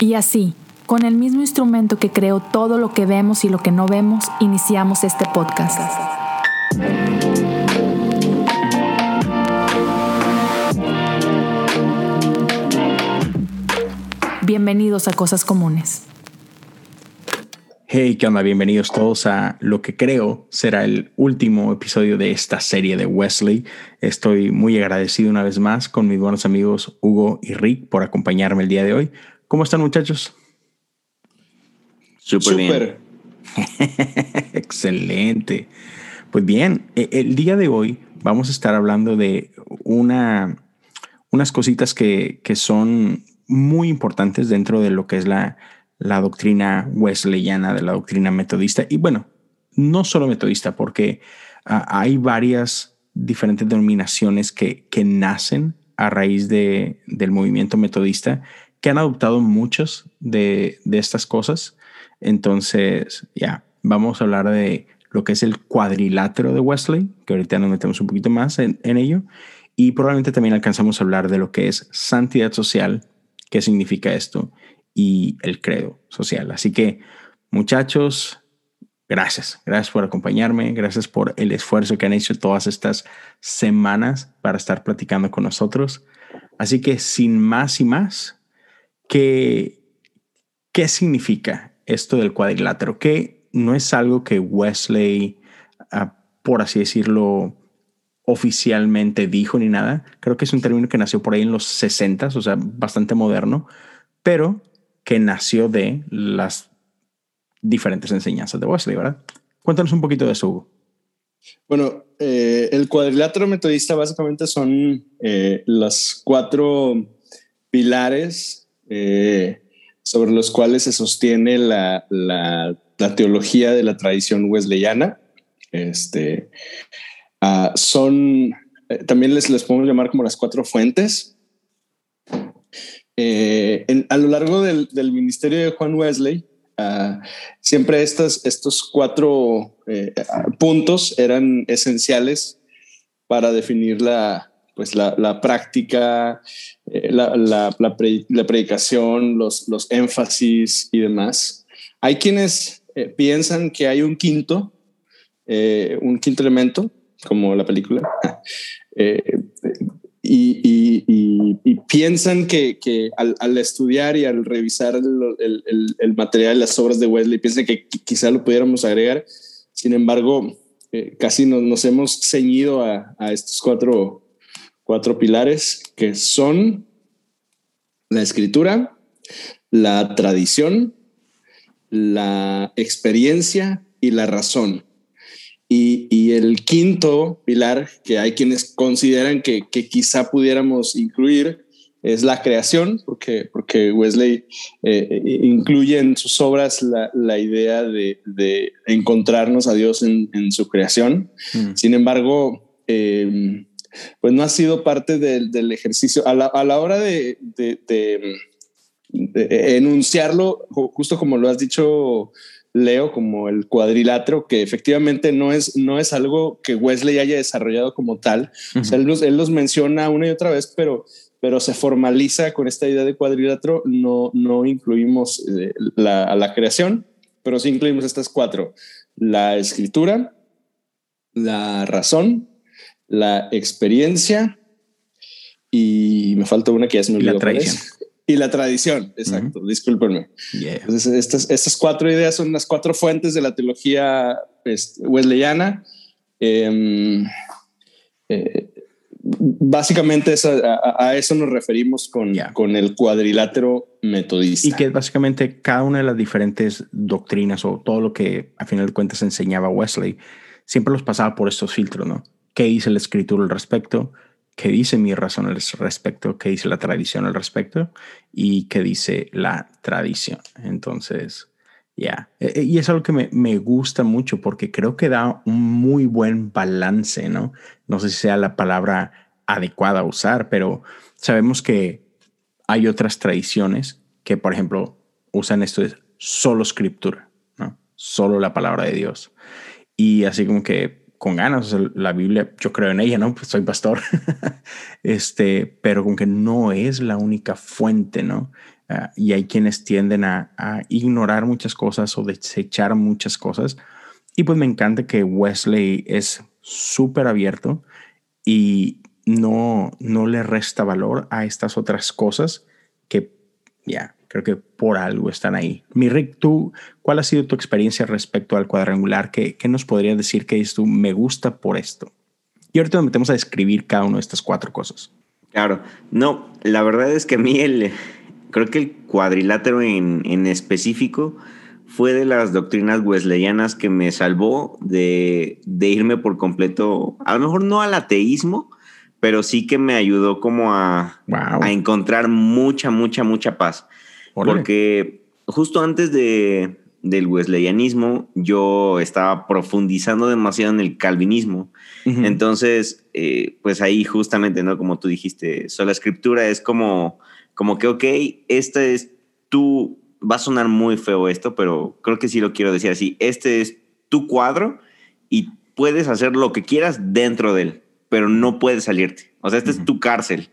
Y así, con el mismo instrumento que creó todo lo que vemos y lo que no vemos, iniciamos este podcast. Bienvenidos a Cosas Comunes. Hey, ¿qué onda? Bienvenidos todos a lo que creo será el último episodio de esta serie de Wesley. Estoy muy agradecido una vez más con mis buenos amigos Hugo y Rick por acompañarme el día de hoy. ¿Cómo están muchachos? Súper bien. Excelente. Pues bien, e, el día de hoy vamos a estar hablando de una, unas cositas que, que son muy importantes dentro de lo que es la, la doctrina wesleyana, de la doctrina metodista. Y bueno, no solo metodista, porque uh, hay varias diferentes denominaciones que, que nacen a raíz de, del movimiento metodista, que han adoptado muchas de, estas cosas. Entonces, ya, vamos a hablar de lo que es el cuadrilátero de Wesley, que ahorita nos metemos un poquito más en, en ello, y probablemente también alcanzamos a hablar de lo que es santidad social, qué significa esto, y el credo social. Así que, muchachos, gracias. Gracias por acompañarme. Gracias por el esfuerzo que han hecho todas estas semanas para estar platicando con nosotros. Así que, sin más y más, ¿qué, qué significa esto del cuadrilátero? Que no es algo que Wesley, uh, por así decirlo, oficialmente dijo ni nada. Creo que es un término que nació por ahí en los 60, o sea, bastante moderno, pero que nació de las diferentes enseñanzas de Wesley, ¿verdad? Cuéntanos un poquito de eso, Hugo. Bueno, eh, el cuadrilátero metodista básicamente son eh, los cuatro pilares eh, sobre los cuales se sostiene la, la, teología de la tradición wesleyana. Este, uh, son, eh, también les, les podemos llamar como las cuatro fuentes. Eh, a lo largo del, del, ministerio de Juan Wesley, uh, siempre estas, estos cuatro eh, puntos eran esenciales para definir la, pues la, la práctica, eh, la, la, la, pre, la, predicación, los, los énfasis y demás. Hay quienes eh, piensan que hay un quinto, eh, un quinto elemento, como la película, y, y, piensan que, que al, estudiar y al revisar el, el, el, material, las obras de Wesley, piensan que quizá lo pudiéramos agregar. Sin embargo, casi nos, nos, hemos ceñido a, a estos cuatro, cuatro pilares que son la escritura, la tradición, la experiencia y la razón. Y, y, el quinto pilar que hay quienes consideran que, que, quizá pudiéramos incluir es la creación, porque, porque Wesley eh, incluye en sus obras la, la idea de, de, encontrarnos a Dios en, en su creación. Mm. Sin embargo, eh, pues no ha sido parte del, del ejercicio. A la, a la hora de, de, de enunciarlo, justo como lo has dicho, leo como el cuadrilátero, que efectivamente no es, no es algo que Wesley haya desarrollado como tal. Uh -huh. o sea, él, los, él, los, menciona una y otra vez, pero, pero se formaliza con esta idea de cuadrilátero. No, no incluimos eh, la, a la creación, pero sí incluimos estas cuatro. La escritura, la razón, la experiencia y me falta una que ya se me olvidó. La tradición. Y la tradición, exacto, uh -huh. discúlpenme. Yeah. Entonces, estas, estas cuatro ideas son las cuatro fuentes de la teología pues, wesleyana. Eh, eh, básicamente a, a, eso nos referimos con, yeah. con el cuadrilátero metodista. Y que básicamente cada una de las diferentes doctrinas o todo lo que a final de cuentas enseñaba Wesley, siempre los pasaba por estos filtros, ¿no? ¿Qué dice la escritura al respecto? qué dice mi razón al respecto, qué dice la tradición al respecto y qué dice la tradición. Entonces, ya. Yeah. Y es algo que me, me, gusta mucho porque creo que da un muy buen balance, ¿no? No sé si sea la palabra adecuada a usar, pero sabemos que hay otras tradiciones que, por ejemplo, usan esto de solo escritura, ¿no? Solo la palabra de Dios. Y así como que con ganas. La Biblia, yo creo en ella, ¿no? Pues soy pastor. este, pero como que no es la única fuente, ¿no? ah, y hay quienes tienden a, a, ignorar muchas cosas o desechar muchas cosas. Y pues me encanta que Wesley es súper abierto y no, no le resta valor a estas otras cosas que ya creo que por algo están ahí. Mi Rick, tú, ¿cuál ha sido tu experiencia respecto al cuadrangular? ¿Qué, qué nos podrías decir que es tú me gusta por esto? Y ahorita nos metemos a describir cada una de estas cuatro cosas. Claro, no, la verdad es que a mí el, creo que el cuadrilátero en, en específico fue de las doctrinas wesleyanas que me salvó de, de, irme por completo, a lo mejor no al ateísmo, pero sí que me ayudó como a, wow. a encontrar mucha, mucha, mucha paz. Olé. Porque justo antes de, del wesleyanismo yo estaba profundizando demasiado en el calvinismo. Uh -huh. Entonces, eh, pues ahí justamente, ¿no? Como tú dijiste, sola escritura es como, como que, ok, esta es tu va a sonar muy feo esto, pero creo que sí lo quiero decir así. Este es tu cuadro y puedes hacer lo que quieras dentro de él, pero no puedes salirte. O sea, este uh -huh. es tu cárcel.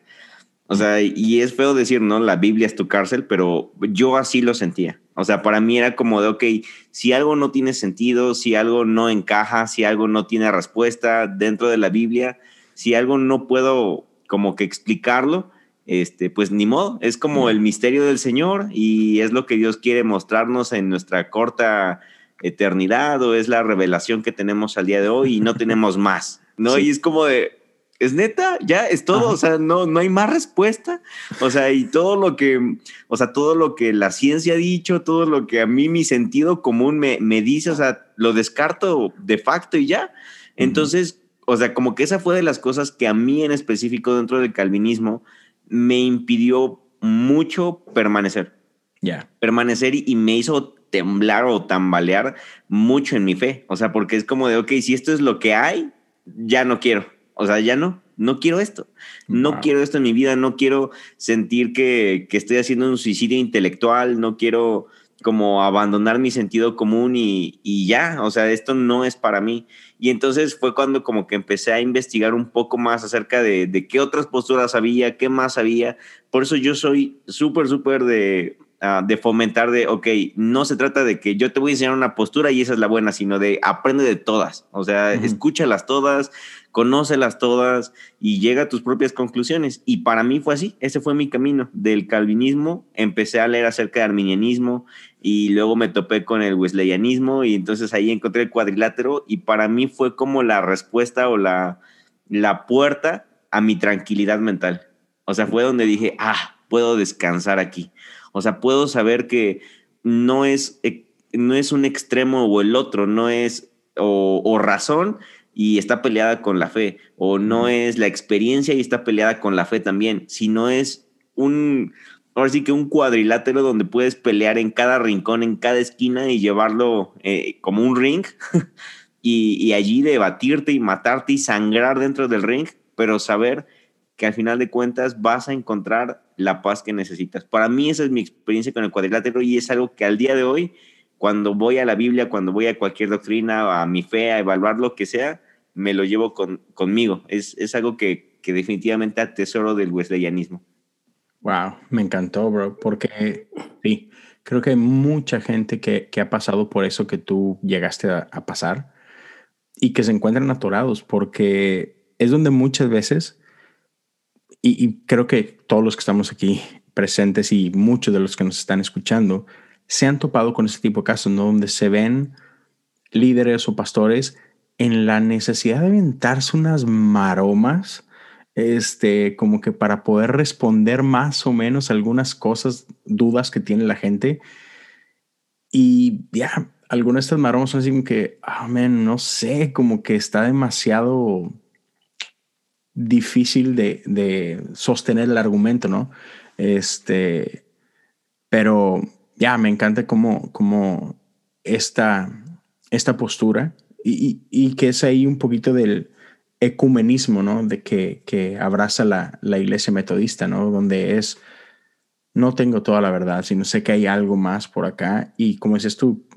O sea, y es feo decir, ¿no? La Biblia es tu cárcel, pero yo así lo sentía. O sea, para mí era como de, ok, si algo no tiene sentido, si algo no encaja, si algo no tiene respuesta dentro de la Biblia, si algo no puedo como que explicarlo, este, pues ni modo, es como el misterio del Señor y es lo que Dios quiere mostrarnos en nuestra corta eternidad o es la revelación que tenemos al día de hoy y no tenemos más, ¿no? Sí. Y es como de, es neta, ya es todo, Ajá. o sea, no, no hay más respuesta, o sea, y todo lo que, o sea, todo lo que la ciencia ha dicho, todo lo que a mí mi sentido común me, me dice, o sea, lo descarto de facto y ya. Entonces, uh -huh. o sea, como que esa fue de las cosas que a mí en específico dentro del calvinismo me impidió mucho permanecer. Ya. Yeah. Permanecer y, y me hizo temblar o tambalear mucho en mi fe. O sea, porque es como de, ok, si esto es lo que hay, ya no quiero. O sea, ya no, no quiero esto. No wow. quiero esto en mi vida, no quiero sentir que, que, estoy haciendo un suicidio intelectual, no quiero como abandonar mi sentido común y, y, ya, o sea, esto no es para mí. Y entonces fue cuando como que empecé a investigar un poco más acerca de, de qué otras posturas había, qué más había. Por eso yo soy súper, súper de, uh, de fomentar de, ok, no se trata de que yo te voy a enseñar una postura y esa es la buena, sino de aprende de todas. O sea, uh -huh. escúchalas todas, conócelas todas y llega a tus propias conclusiones. Y para mí fue así, ese fue mi camino. Del calvinismo empecé a leer acerca de arminianismo y luego me topé con el wesleyanismo y entonces ahí encontré el cuadrilátero y para mí fue como la respuesta o la, la puerta a mi tranquilidad mental. O sea, fue donde dije, ah, puedo descansar aquí. O sea, puedo saber que no es, eh, no es un extremo o el otro, no es o, o razón, y está peleada con la fe, o no es la experiencia y está peleada con la fe también, sino es un, ahora sí que un cuadrilátero donde puedes pelear en cada rincón, en cada esquina y llevarlo eh, como un ring y, y, allí debatirte y matarte y sangrar dentro del ring, pero saber que al final de cuentas vas a encontrar la paz que necesitas. Para mí esa es mi experiencia con el cuadrilátero y es algo que al día de hoy, cuando voy a la Biblia, cuando voy a cualquier doctrina, a mi fe, a evaluar lo que sea, me lo llevo con, conmigo. Es, es algo que, que, definitivamente atesoro del wesleyanismo. Wow, me encantó, bro, porque sí, creo que hay mucha gente que, que ha pasado por eso que tú llegaste a, pasar y que se encuentran atorados, porque es donde muchas veces, y, y creo que todos los que estamos aquí presentes y muchos de los que nos están escuchando, se han topado con este tipo de casos, ¿no? Donde se ven líderes o pastores en la necesidad de aventarse unas maromas, este, como que para poder responder más o menos algunas cosas, dudas que tiene la gente. Y ya, algunas de estas maromas son así como que, oh, man, no sé, como que está demasiado difícil de, de sostener el argumento, ¿no? Este, pero ya, me encanta como, como esta, esta postura y, y, que es ahí un poquito del ecumenismo, ¿no? De que, que abraza la, la, iglesia metodista, ¿no? Donde es, no tengo toda la verdad, sino sé que hay algo más por acá. Y como dices tú,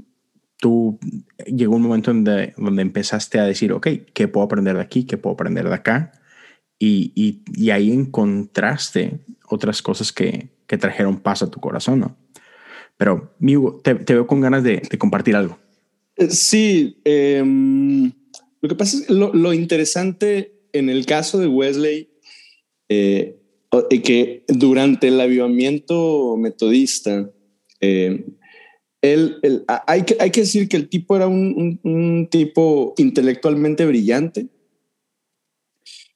tú llegó un momento donde, donde empezaste a decir, ok, ¿qué puedo aprender de aquí? ¿Qué puedo aprender de acá? Y, y, y ahí encontraste otras cosas que, que trajeron paz a tu corazón, ¿no? Pero, amigo, te, veo con ganas de, compartir algo. Sí, em, lo que pasa es lo, lo, interesante en el caso de Wesley, eh, que durante el avivamiento metodista, eh, él, hay, que, hay que decir que el tipo era un, tipo intelectualmente brillante,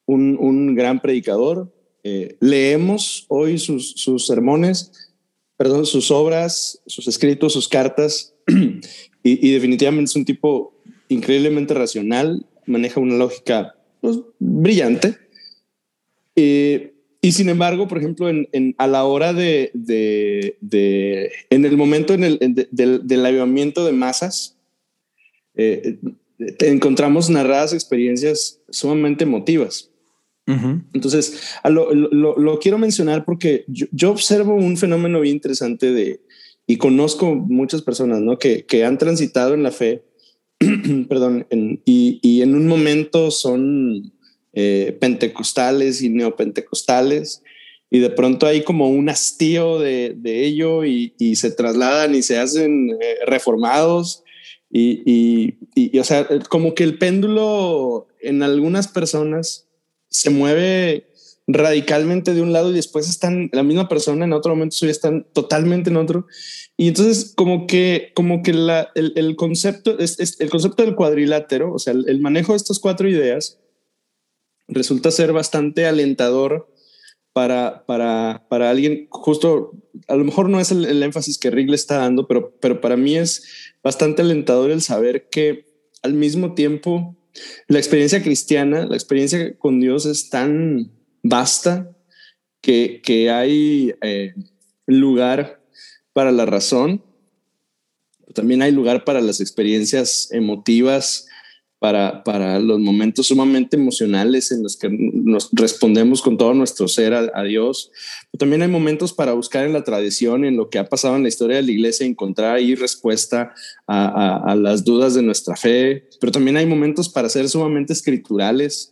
un, gran predicador. Eh, leemos hoy sus, sus, sermones, perdón, sus obras, sus escritos, sus cartas, y, definitivamente es un tipo increíblemente racional, maneja una lógica pues, brillante. Eh, y sin embargo, por ejemplo, en, a la hora de, de, en el momento en el, del, del avivamiento de masas, eh, encontramos narradas experiencias sumamente emotivas. Entonces, lo, lo, quiero mencionar porque yo, observo un fenómeno bien interesante de, y conozco muchas personas ¿no? que, que han transitado en la fe, perdón, y, y en un momento son eh, pentecostales y neopentecostales, y de pronto hay como un hastío de, ello y, se trasladan y se hacen eh, reformados. Y, y, o sea, como que el péndulo en algunas personas se mueve radicalmente de un lado y después están la misma persona en otro momento están totalmente en otro. Y entonces como que como que el, concepto es, el concepto del cuadrilátero o sea el, manejo de estas cuatro ideas resulta ser bastante alentador para, para, para alguien, justo, a lo mejor no es el, énfasis que Rick le está dando, pero, pero para mí es bastante alentador el saber que al mismo tiempo la experiencia cristiana, la experiencia con Dios es tan vasta que, que hay eh, lugar para la razón, también hay lugar para las experiencias emotivas, para, para los momentos sumamente emocionales en los que nos respondemos con todo nuestro ser a, Dios. también hay momentos para buscar en la tradición, en lo que ha pasado en la historia de la iglesia, encontrar ahí respuesta a, a, las dudas de nuestra fe. Pero también hay momentos para ser sumamente escriturales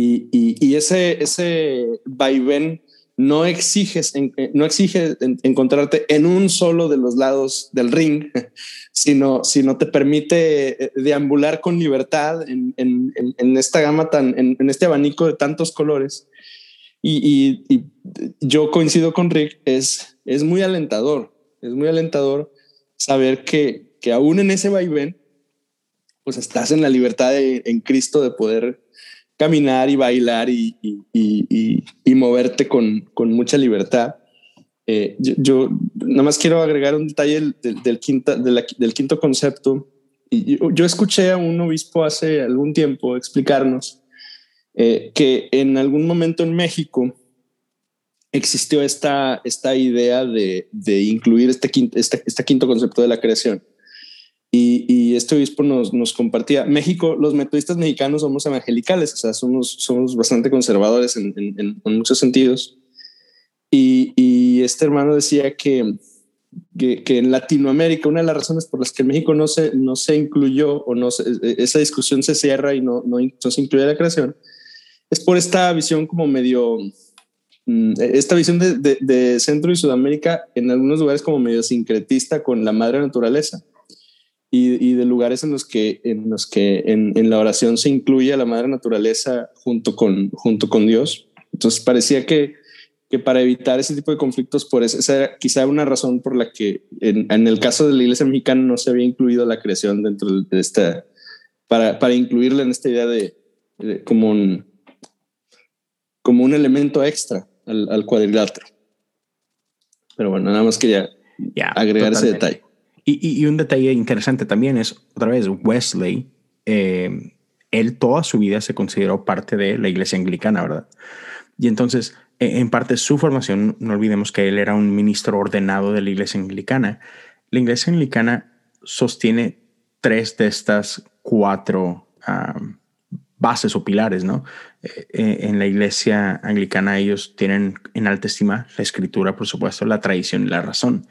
y, ese, ese vaivén no exiges, eh, no exige encontrarte en un solo de los lados del ring, sino, sino te permite eh, deambular con libertad en, esta gama tan, en, este abanico de tantos colores. Y, yo coincido con Rick, es, es muy alentador, es muy alentador saber que, que aún en ese vaivén, pues estás en la libertad en Cristo de poder caminar y bailar y, moverte con, mucha libertad. Eh, yo, nada más quiero agregar un detalle del, quinta, del quinto concepto. Y yo, escuché a un obispo hace algún tiempo explicarnos eh, que en algún momento en México existió esta, esta idea de, incluir este este, este quinto concepto de la creación y, este obispo nos, nos, compartía, México, los metodistas mexicanos somos evangelicales, o sea, somos, somos bastante conservadores en, en, muchos sentidos. Y, y, este hermano decía que, que, que, en Latinoamérica una de las razones por las que México no se, no se incluyó o no esa discusión se cierra y no, no, no se incluye la creación es por esta visión como medio, mm, esta visión de, de, de Centro y Sudamérica en algunos lugares como medio sincretista con la madre naturaleza y, de lugares en los que, en, los que en, la oración se incluye a la madre naturaleza junto con, junto con Dios. Entonces parecía que, que para evitar ese tipo de conflictos, por eso, esa era quizá una razón por la que en, el caso de la iglesia mexicana no se había incluido la creación dentro de esta, para, para incluirla en esta idea de, como, un, como un elemento extra al, cuadrilátero. Pero bueno, nada más quería agregar ese detalle. Y, un detalle interesante también es, otra vez, Wesley, eh, él toda su vida se consideró parte de la iglesia anglicana, ¿verdad? Y entonces, e, en parte su formación, no olvidemos que él era un ministro ordenado de la iglesia anglicana. La iglesia anglicana sostiene tres de estas cuatro bases o pilares, ¿no? Eh, eh, en la iglesia anglicana ellos tienen en alta estima la escritura, por supuesto, la tradición y la razón.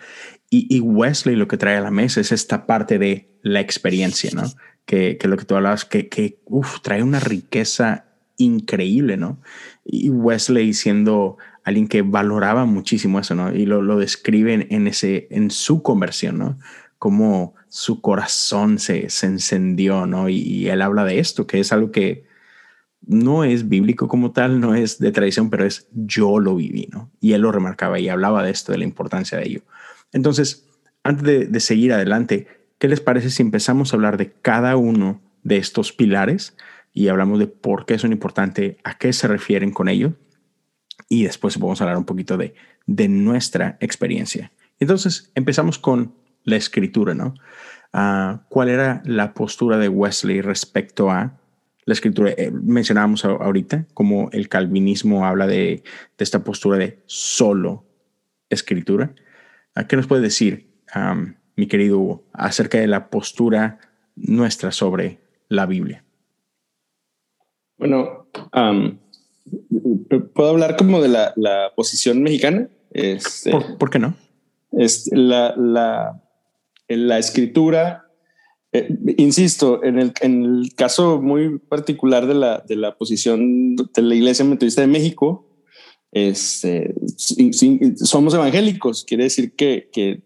Y, Wesley lo que trae a la mesa es esta parte de la experiencia, ¿no? Que, que lo que tú hablabas, que, que trae una riqueza increíble, ¿no? Y Wesley siendo alguien que valoraba muchísimo eso, ¿no? Y lo, lo describe en, ese, en su conversión, ¿no? Como su corazón se, se encendió, ¿no? Y, él habla de esto, que es algo que no es bíblico como tal, no es de tradición, pero es yo lo viví, ¿no? Y él lo remarcaba y hablaba de esto, de la importancia de ello. Entonces, antes de, de seguir adelante, ¿qué les parece si empezamos a hablar de cada uno de estos pilares y hablamos de por qué son importantes, a qué se refieren con ello? Y después vamos a hablar un poquito de, de nuestra experiencia. Entonces, empezamos con la escritura, ¿no? Ah, ¿Cuál era la postura de Wesley respecto a la escritura? Eh, mencionábamos ahorita como el calvinismo habla de, esta postura de solo escritura. Ah, ¿Qué nos puede decir, mi querido Hugo, acerca de la postura nuestra sobre la Biblia? Bueno, puedo hablar como de la, posición mexicana. Este, ¿Por, qué no? Es la, la, en la escritura, eh, insisto, en el, en el, caso muy particular de la, de la posición de la Iglesia Metodista de México, este, somos evangélicos, quiere decir que, que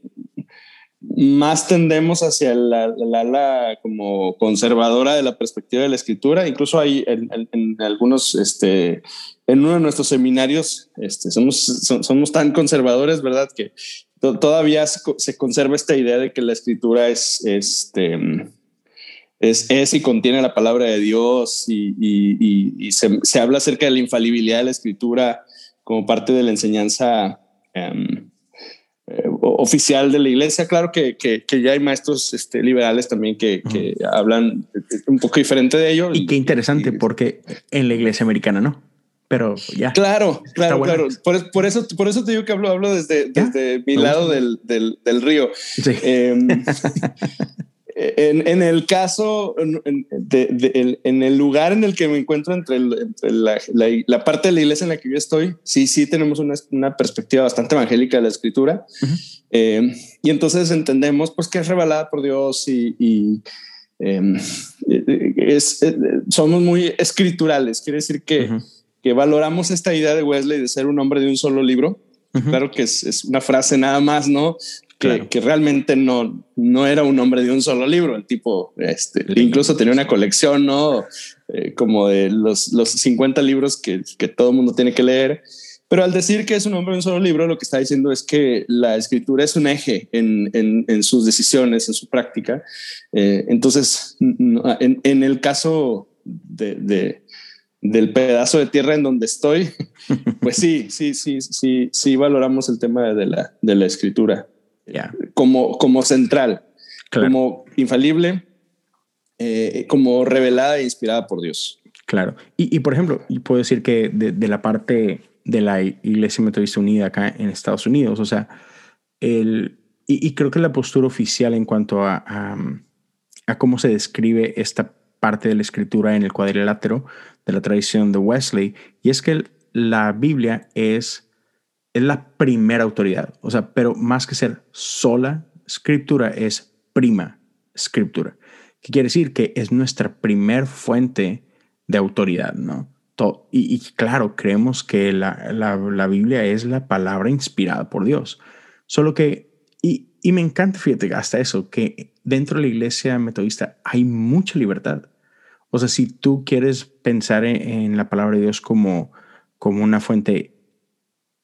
más tendemos hacia la, la, como conservadora de la perspectiva de la escritura. Incluso hay en, en, algunos, este, en uno de nuestros seminarios, este, somos, somos tan conservadores, ¿verdad? Que todavía se conserva esta idea de que la escritura es, este, es, es y contiene la palabra de Dios y, y, se, se, habla acerca de la infalibilidad de la escritura como parte de la enseñanza em, eh, oficial de la iglesia. Claro que, que, ya hay maestros este, liberales también que, que hablan un poco diferente de ello. Y qué interesante, porque en la iglesia americana no pero ya. Claro, claro, claro. Por, eso, por eso te digo que hablo, hablo desde, desde mi lado del, del, del, río. Em, en, en, el caso, en, de, en, el lugar en el que me encuentro entre, la, la, parte de la iglesia en la que yo estoy, sí, sí tenemos una, una perspectiva bastante evangélica de la escritura. Em, y entonces entendemos pues que es revelada por Dios y, y em, es, eh, somos muy escriturales. Quiere decir que que valoramos esta idea de Wesley de ser un hombre de un solo libro. Claro que es, una frase nada más, ¿no? Que, que, realmente no, no era un hombre de un solo libro. El tipo, este, incluso tenía una colección, ¿no? Eh, como de los, los 50 libros que, que todo el mundo tiene que leer. Pero al decir que es un hombre de un solo libro, lo que está diciendo es que la escritura es un eje en, en, en sus decisiones, en su práctica. Eh, entonces, en, en, el caso de, de, del pedazo de tierra en donde estoy, pues sí, sí, sí, sí, sí valoramos el tema de la, de la escritura como, como central, como infalible, eh, como revelada e inspirada por Dios. Claro. Y, por ejemplo, y puedo decir que de, la parte de la Iglesia Metodista Unida acá en Estados Unidos, o sea, el, y, creo que la postura oficial en cuanto a, a, a cómo se describe esta parte de la escritura en el cuadrilátero de la tradición de Wesley, y es que la Biblia es, es la primera autoridad, o sea, pero más que ser sola escritura, es prima escritura, que quiere decir que es nuestra primer fuente de autoridad, ¿no? Y, claro, creemos que la, la, la, Biblia es la palabra inspirada por Dios, solo que, y, y me encanta, fíjate, hasta eso, que dentro de la iglesia metodista hay mucha libertad. O sea, si tú quieres pensar en, la palabra de Dios como, como una fuente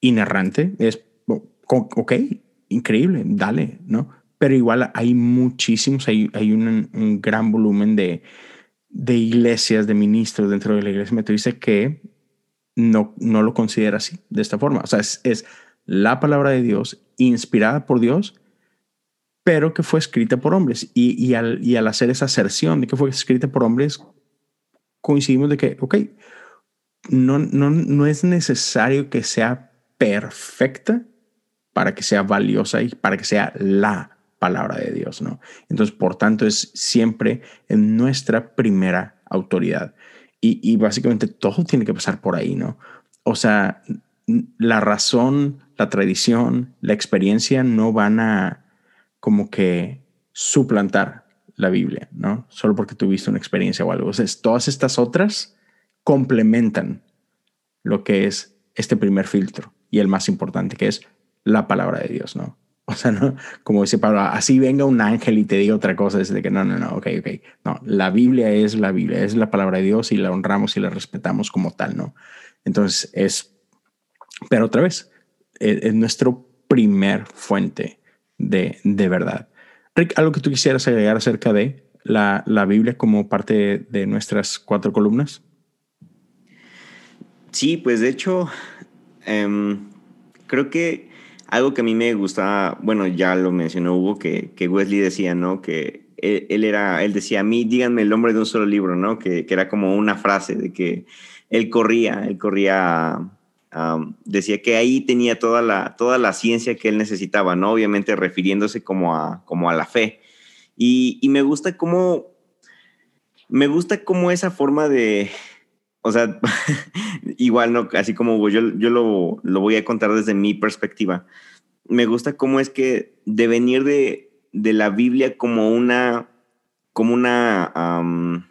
inerrante, es, ok, increíble, dale, ¿no? Pero igual hay muchísimos, hay, hay un, gran volumen de, de iglesias, de ministros dentro de la iglesia metodista que no, no lo considera así, de esta forma. O sea, es, es la palabra de Dios inspirada por Dios, pero que fue escrita por hombres. Y, y, al, y al hacer esa aserción de que fue escrita por hombres, coincidimos de que, ok, no, no, no es necesario que sea perfecta para que sea valiosa y para que sea la palabra de Dios, ¿no? Entonces, por tanto, es siempre nuestra primera autoridad. Y, y básicamente todo tiene que pasar por ahí, ¿no? O sea, la razón, la tradición, la experiencia no van a como que suplantar la Biblia, ¿no? Solo porque tuviste una experiencia o algo. O sea, todas estas otras complementan lo que es este primer filtro, y el más importante, que es la palabra de Dios, ¿no? O sea, no, como dice Pablo, así venga un ángel y te diga otra cosa, es de que no, no, no, ok, ok. No, la Biblia es la Biblia, es la palabra de Dios y la honramos y la respetamos como tal, ¿no? Entonces es, pero otra vez, es, es nuestro primer fuente de, de, verdad. Rick, ¿algo que tú quisieras agregar acerca de la, la Biblia como parte de nuestras cuatro columnas? Sí, pues de hecho, eh, creo que algo que a mí me gustaba, bueno, ya lo mencionó Hugo, que, que Wesley decía, ¿no? Que él, era, él decía, a mí díganme el nombre de un solo libro, ¿no? Que, que era como una frase de que él corría, él corría, um, decía que ahí tenía toda la, toda la ciencia que él necesitaba, ¿no? Obviamente refiriéndose como a, como a la fe. Y, y me gusta cómo, me gusta cómo esa forma de, o sea, igual, no, así como yo, yo lo, lo, voy a contar desde mi perspectiva. Me gusta cómo es que de venir de, de la Biblia como una, como una, um,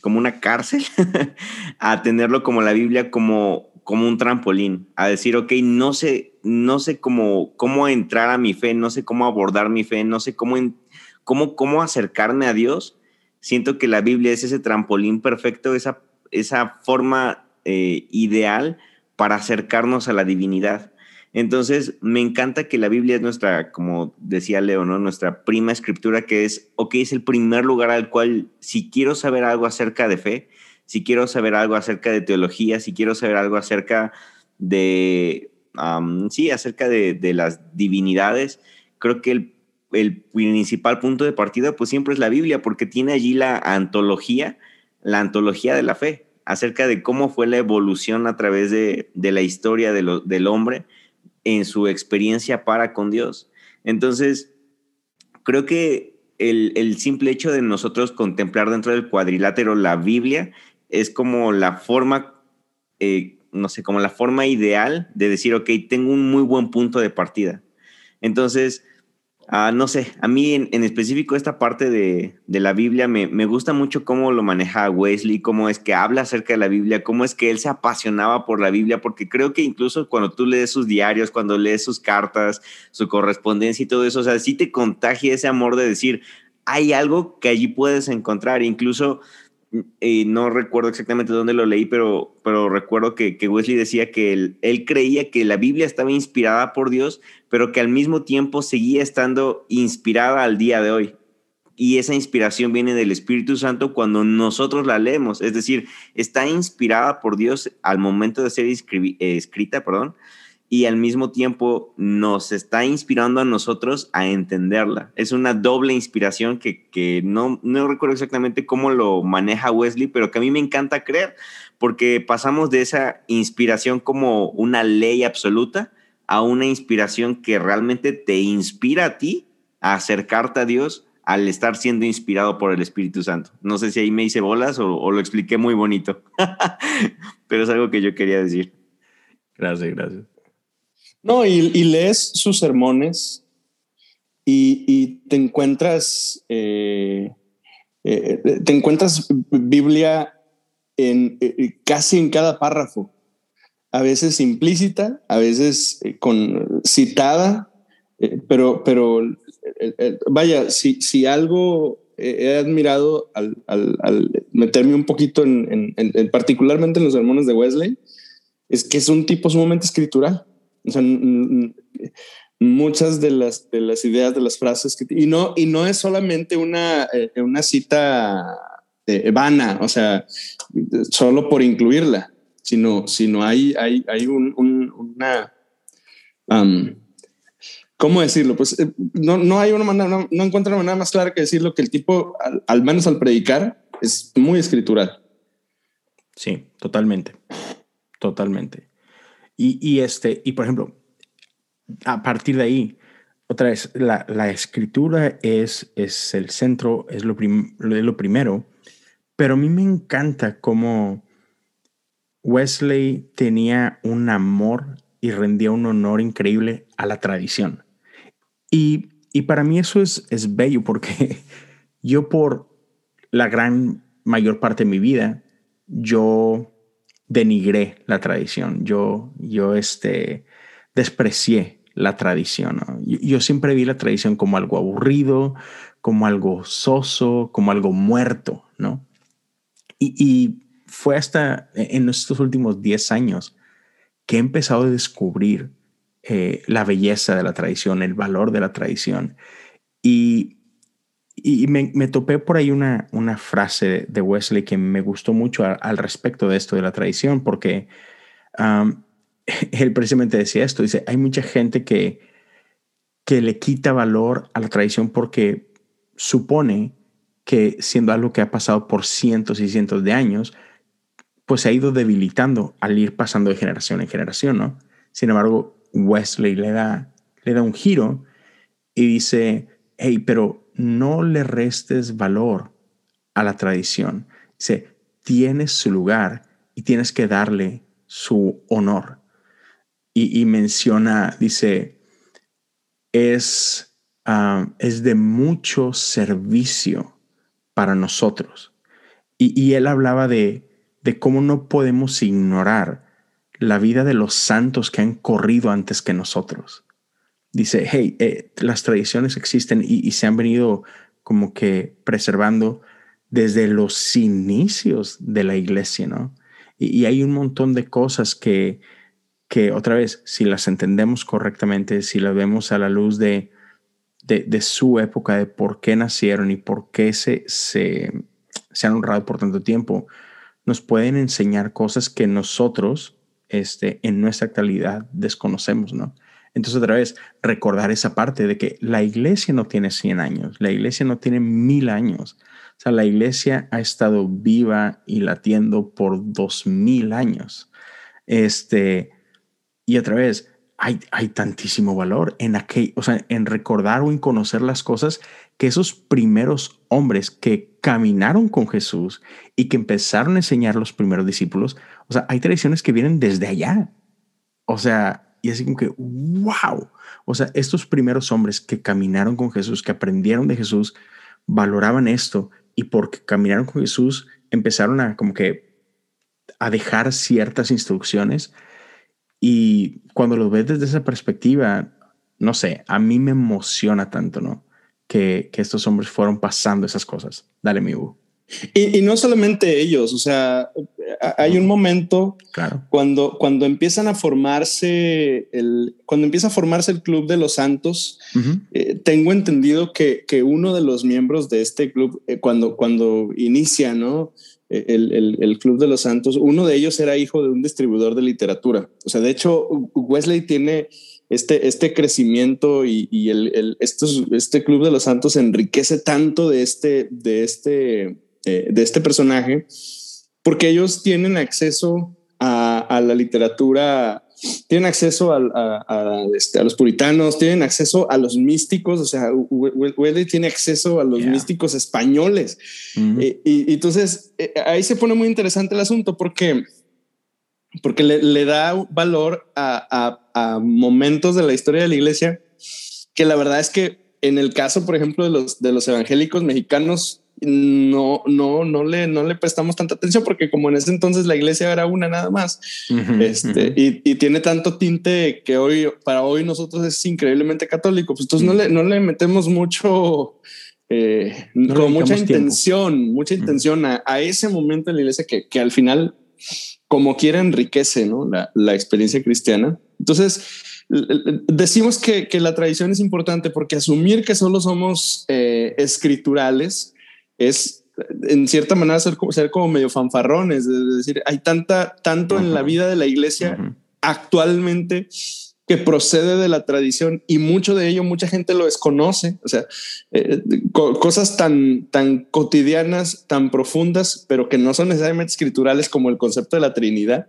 como una cárcel, a tenerlo como la Biblia como, como un trampolín, a decir, ok, no sé, no sé cómo, cómo entrar a mi fe, no sé cómo abordar mi fe, no sé cómo, cómo, cómo acercarme a Dios. Siento que la Biblia es ese trampolín perfecto, esa esa forma eh, ideal para acercarnos a la divinidad. Entonces, me encanta que la Biblia es nuestra, como decía Leo, ¿no? Nuestra prima escritura, que es, ok, es el primer lugar al cual, si quiero saber algo acerca de fe, si quiero saber algo acerca de teología, si quiero saber algo acerca de, sí, acerca de, de, las divinidades, creo que el, el principal punto de partida, pues siempre es la Biblia, porque tiene allí la antología la antología de la fe, acerca de cómo fue la evolución a través de, de la historia de lo, del hombre en su experiencia para con Dios. Entonces, creo que el, el, simple hecho de nosotros contemplar dentro del cuadrilátero la Biblia es como la forma, eh, no sé, como la forma ideal de decir, ok, tengo un muy buen punto de partida. Entonces, Uh, no sé, a mí en, en específico esta parte de, de la Biblia me, me, gusta mucho cómo lo maneja Wesley, cómo es que habla acerca de la Biblia, cómo es que él se apasionaba por la Biblia, porque creo que incluso cuando tú lees sus diarios, cuando lees sus cartas, su correspondencia y todo eso, o sea, sí te contagia ese amor de decir, hay algo que allí puedes encontrar, incluso eh, no recuerdo exactamente dónde lo leí, pero, pero recuerdo que, que Wesley decía que él, él, creía que la Biblia estaba inspirada por Dios, pero que al mismo tiempo seguía estando inspirada al día de hoy. Y esa inspiración viene del Espíritu Santo cuando nosotros la leemos, es decir, está inspirada por Dios al momento de ser eh, escrita, perdón, y al mismo tiempo nos está inspirando a nosotros a entenderla. Es una doble inspiración que, que no, no recuerdo exactamente cómo lo maneja Wesley, pero que a mí me encanta creer, porque pasamos de esa inspiración como una ley absoluta a una inspiración que realmente te inspira a ti a acercarte a Dios al estar siendo inspirado por el Espíritu Santo. No sé si ahí me hice bolas o, o lo expliqué muy bonito, pero es algo que yo quería decir. Gracias, gracias. No, y, lees sus sermones y, te encuentras, eh, eh, te encuentras Biblia en eh, casi en cada párrafo, a veces implícita, a veces citada, pero, pero vaya, si, si algo he admirado al, meterme un poquito en, en, particularmente en los sermones de Wesley, es que es un tipo sumamente escritural. Muchas de las, de las ideas, de las frases, que, y, no, y no es solamente una, eh, una cita eh, vana, o sea, solo por incluirla, sino, sino hay, hay, hay un, un, una... ¿Cómo decirlo? Pues eh, no, no hay una manera, no, no, encuentro una manera más clara que decirlo que el tipo, al menos al predicar, es muy escritural. Sí, totalmente. Totalmente. Y, este, y por ejemplo, a partir de ahí, otra vez, la, la escritura es, es el centro, es lo, prim, lo primero, pero a mí me encanta cómo Wesley tenía un amor y rendía un honor increíble a la tradición. Y, y para mí eso es, es bello porque yo por la gran mayor parte de mi vida, yo denigré la tradición. Yo, yo este, desprecié la tradición. Yo, siempre vi la tradición como algo aburrido, como algo soso, como algo muerto, ¿no? Y, fue hasta en estos últimos 10 años que he empezado a descubrir eh, la belleza de la tradición, el valor de la tradición. Y, y me, topé por ahí una, una frase de Wesley que me gustó mucho al respecto de esto de la tradición, porque él precisamente decía esto, dice, hay mucha gente que, que le quita valor a la tradición porque supone que siendo algo que ha pasado por cientos y cientos de años, pues se ha ido debilitando al ir pasando de generación en generación, ¿no? Sin embargo, Wesley le da, le da un giro y dice, hey, pero no le restes valor a la tradición. Dice, tienes su lugar y tienes que darle su honor. Y, menciona, dice, es, ah, es de mucho servicio para nosotros. Y, él hablaba de, de cómo no podemos ignorar la vida de los santos que han corrido antes que nosotros. Dice, hey, eh, las tradiciones existen y, se han venido como que preservando desde los inicios de la iglesia, ¿no? Y, hay un montón de cosas que, que, otra vez, si las entendemos correctamente, si las vemos a la luz de, de, su época, de por qué nacieron y por qué se, se, se, han honrado por tanto tiempo, nos pueden enseñar cosas que nosotros este, en nuestra actualidad desconocemos, ¿no? Entonces, otra vez, recordar esa parte de que la iglesia no tiene 100 años, la iglesia no tiene mil años. O sea, la iglesia ha estado viva y latiendo por dos mil años. Este, y otra vez, hay, hay tantísimo valor en aquel, o sea, en recordar o en conocer las cosas que esos primeros hombres que caminaron con Jesús y que empezaron a enseñar los primeros discípulos, o sea, hay tradiciones que vienen desde allá. O sea, y así como que, wow. O sea, estos primeros hombres que caminaron con Jesús, que aprendieron de Jesús, valoraban esto y porque caminaron con Jesús empezaron a como que a dejar ciertas instrucciones y cuando lo ves desde esa perspectiva, no sé, a mí me emociona tanto, ¿no? Que, que estos hombres fueron pasando esas cosas. Dale, mi Hugo. Y, y, no solamente ellos, o sea, hay un momento claro. cuando, cuando empiezan a formarse el, cuando empieza a formarse el Club de los Santos, eh, tengo entendido que, que, uno de los miembros de este club, eh, cuando, cuando inicia, ¿no? el, el, el, Club de los Santos, uno de ellos era hijo de un distribuidor de literatura. O sea, de hecho, Wesley tiene este, este crecimiento y, y el, estos, este Club de los Santos enriquece tanto de este, de este, eh, de este personaje porque ellos tienen acceso a, a la literatura tienen acceso este, a, los puritanos, tienen acceso a los místicos, o sea, Wesley tiene acceso a los místicos españoles. Eh, y, entonces eh, ahí se pone muy interesante el asunto porque, porque le, da valor a, momentos de la historia de la iglesia que la verdad es que en el caso, por ejemplo, de los, de los evangélicos mexicanos, no, no, no le, no le prestamos tanta atención porque como en ese entonces la iglesia era una nada más, este, y, tiene tanto tinte que hoy, para hoy nosotros es increíblemente católico, pues entonces no, le, no le metemos mucho, eh, con mucha intención, mucha intención a, ese momento en la iglesia que, que al final, como quiera, enriquece ¿no? la, la experiencia cristiana. Entonces, decimos que, que, la tradición es importante porque asumir que solo somos eh, escriturales es en cierta manera ser, ser como medio fanfarrones, es decir, hay tanta, tanto en la vida de la iglesia actualmente que procede de la tradición y mucho de ello mucha gente lo desconoce, o sea, eh, cosas tan, tan cotidianas, tan profundas, pero que no son necesariamente escriturales como el concepto de la Trinidad.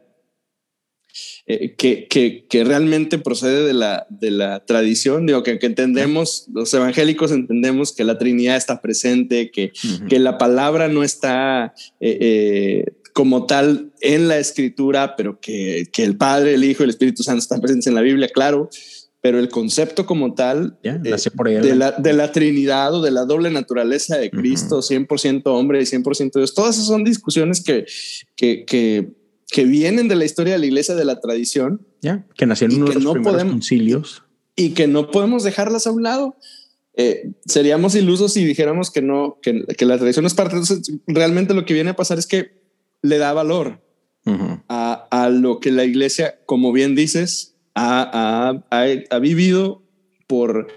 Eh, que, que, que, realmente procede de la, de la tradición, digo, que, que entendemos, los evangélicos entendemos que la Trinidad está presente, que, que la palabra no está eh, eh, como tal en la escritura, pero que, que el Padre, el Hijo y el Espíritu Santo están presentes en la Biblia, claro, pero el concepto como tal de, la, de, la, Trinidad o de la doble naturaleza de Cristo, 100% hombre y 100% Dios, todas esas son discusiones que, que, que vienen de la historia de la iglesia, de la tradición. Ya, que nacieron en uno de los primeros concilios. Y que no podemos dejarlas a un lado. Eh, seríamos ilusos si dijéramos que no, que, que, la tradición es parte. Entonces, realmente lo que viene a pasar es que le da valor a, a, lo que la iglesia, como bien dices, ha, ha, ha vivido por,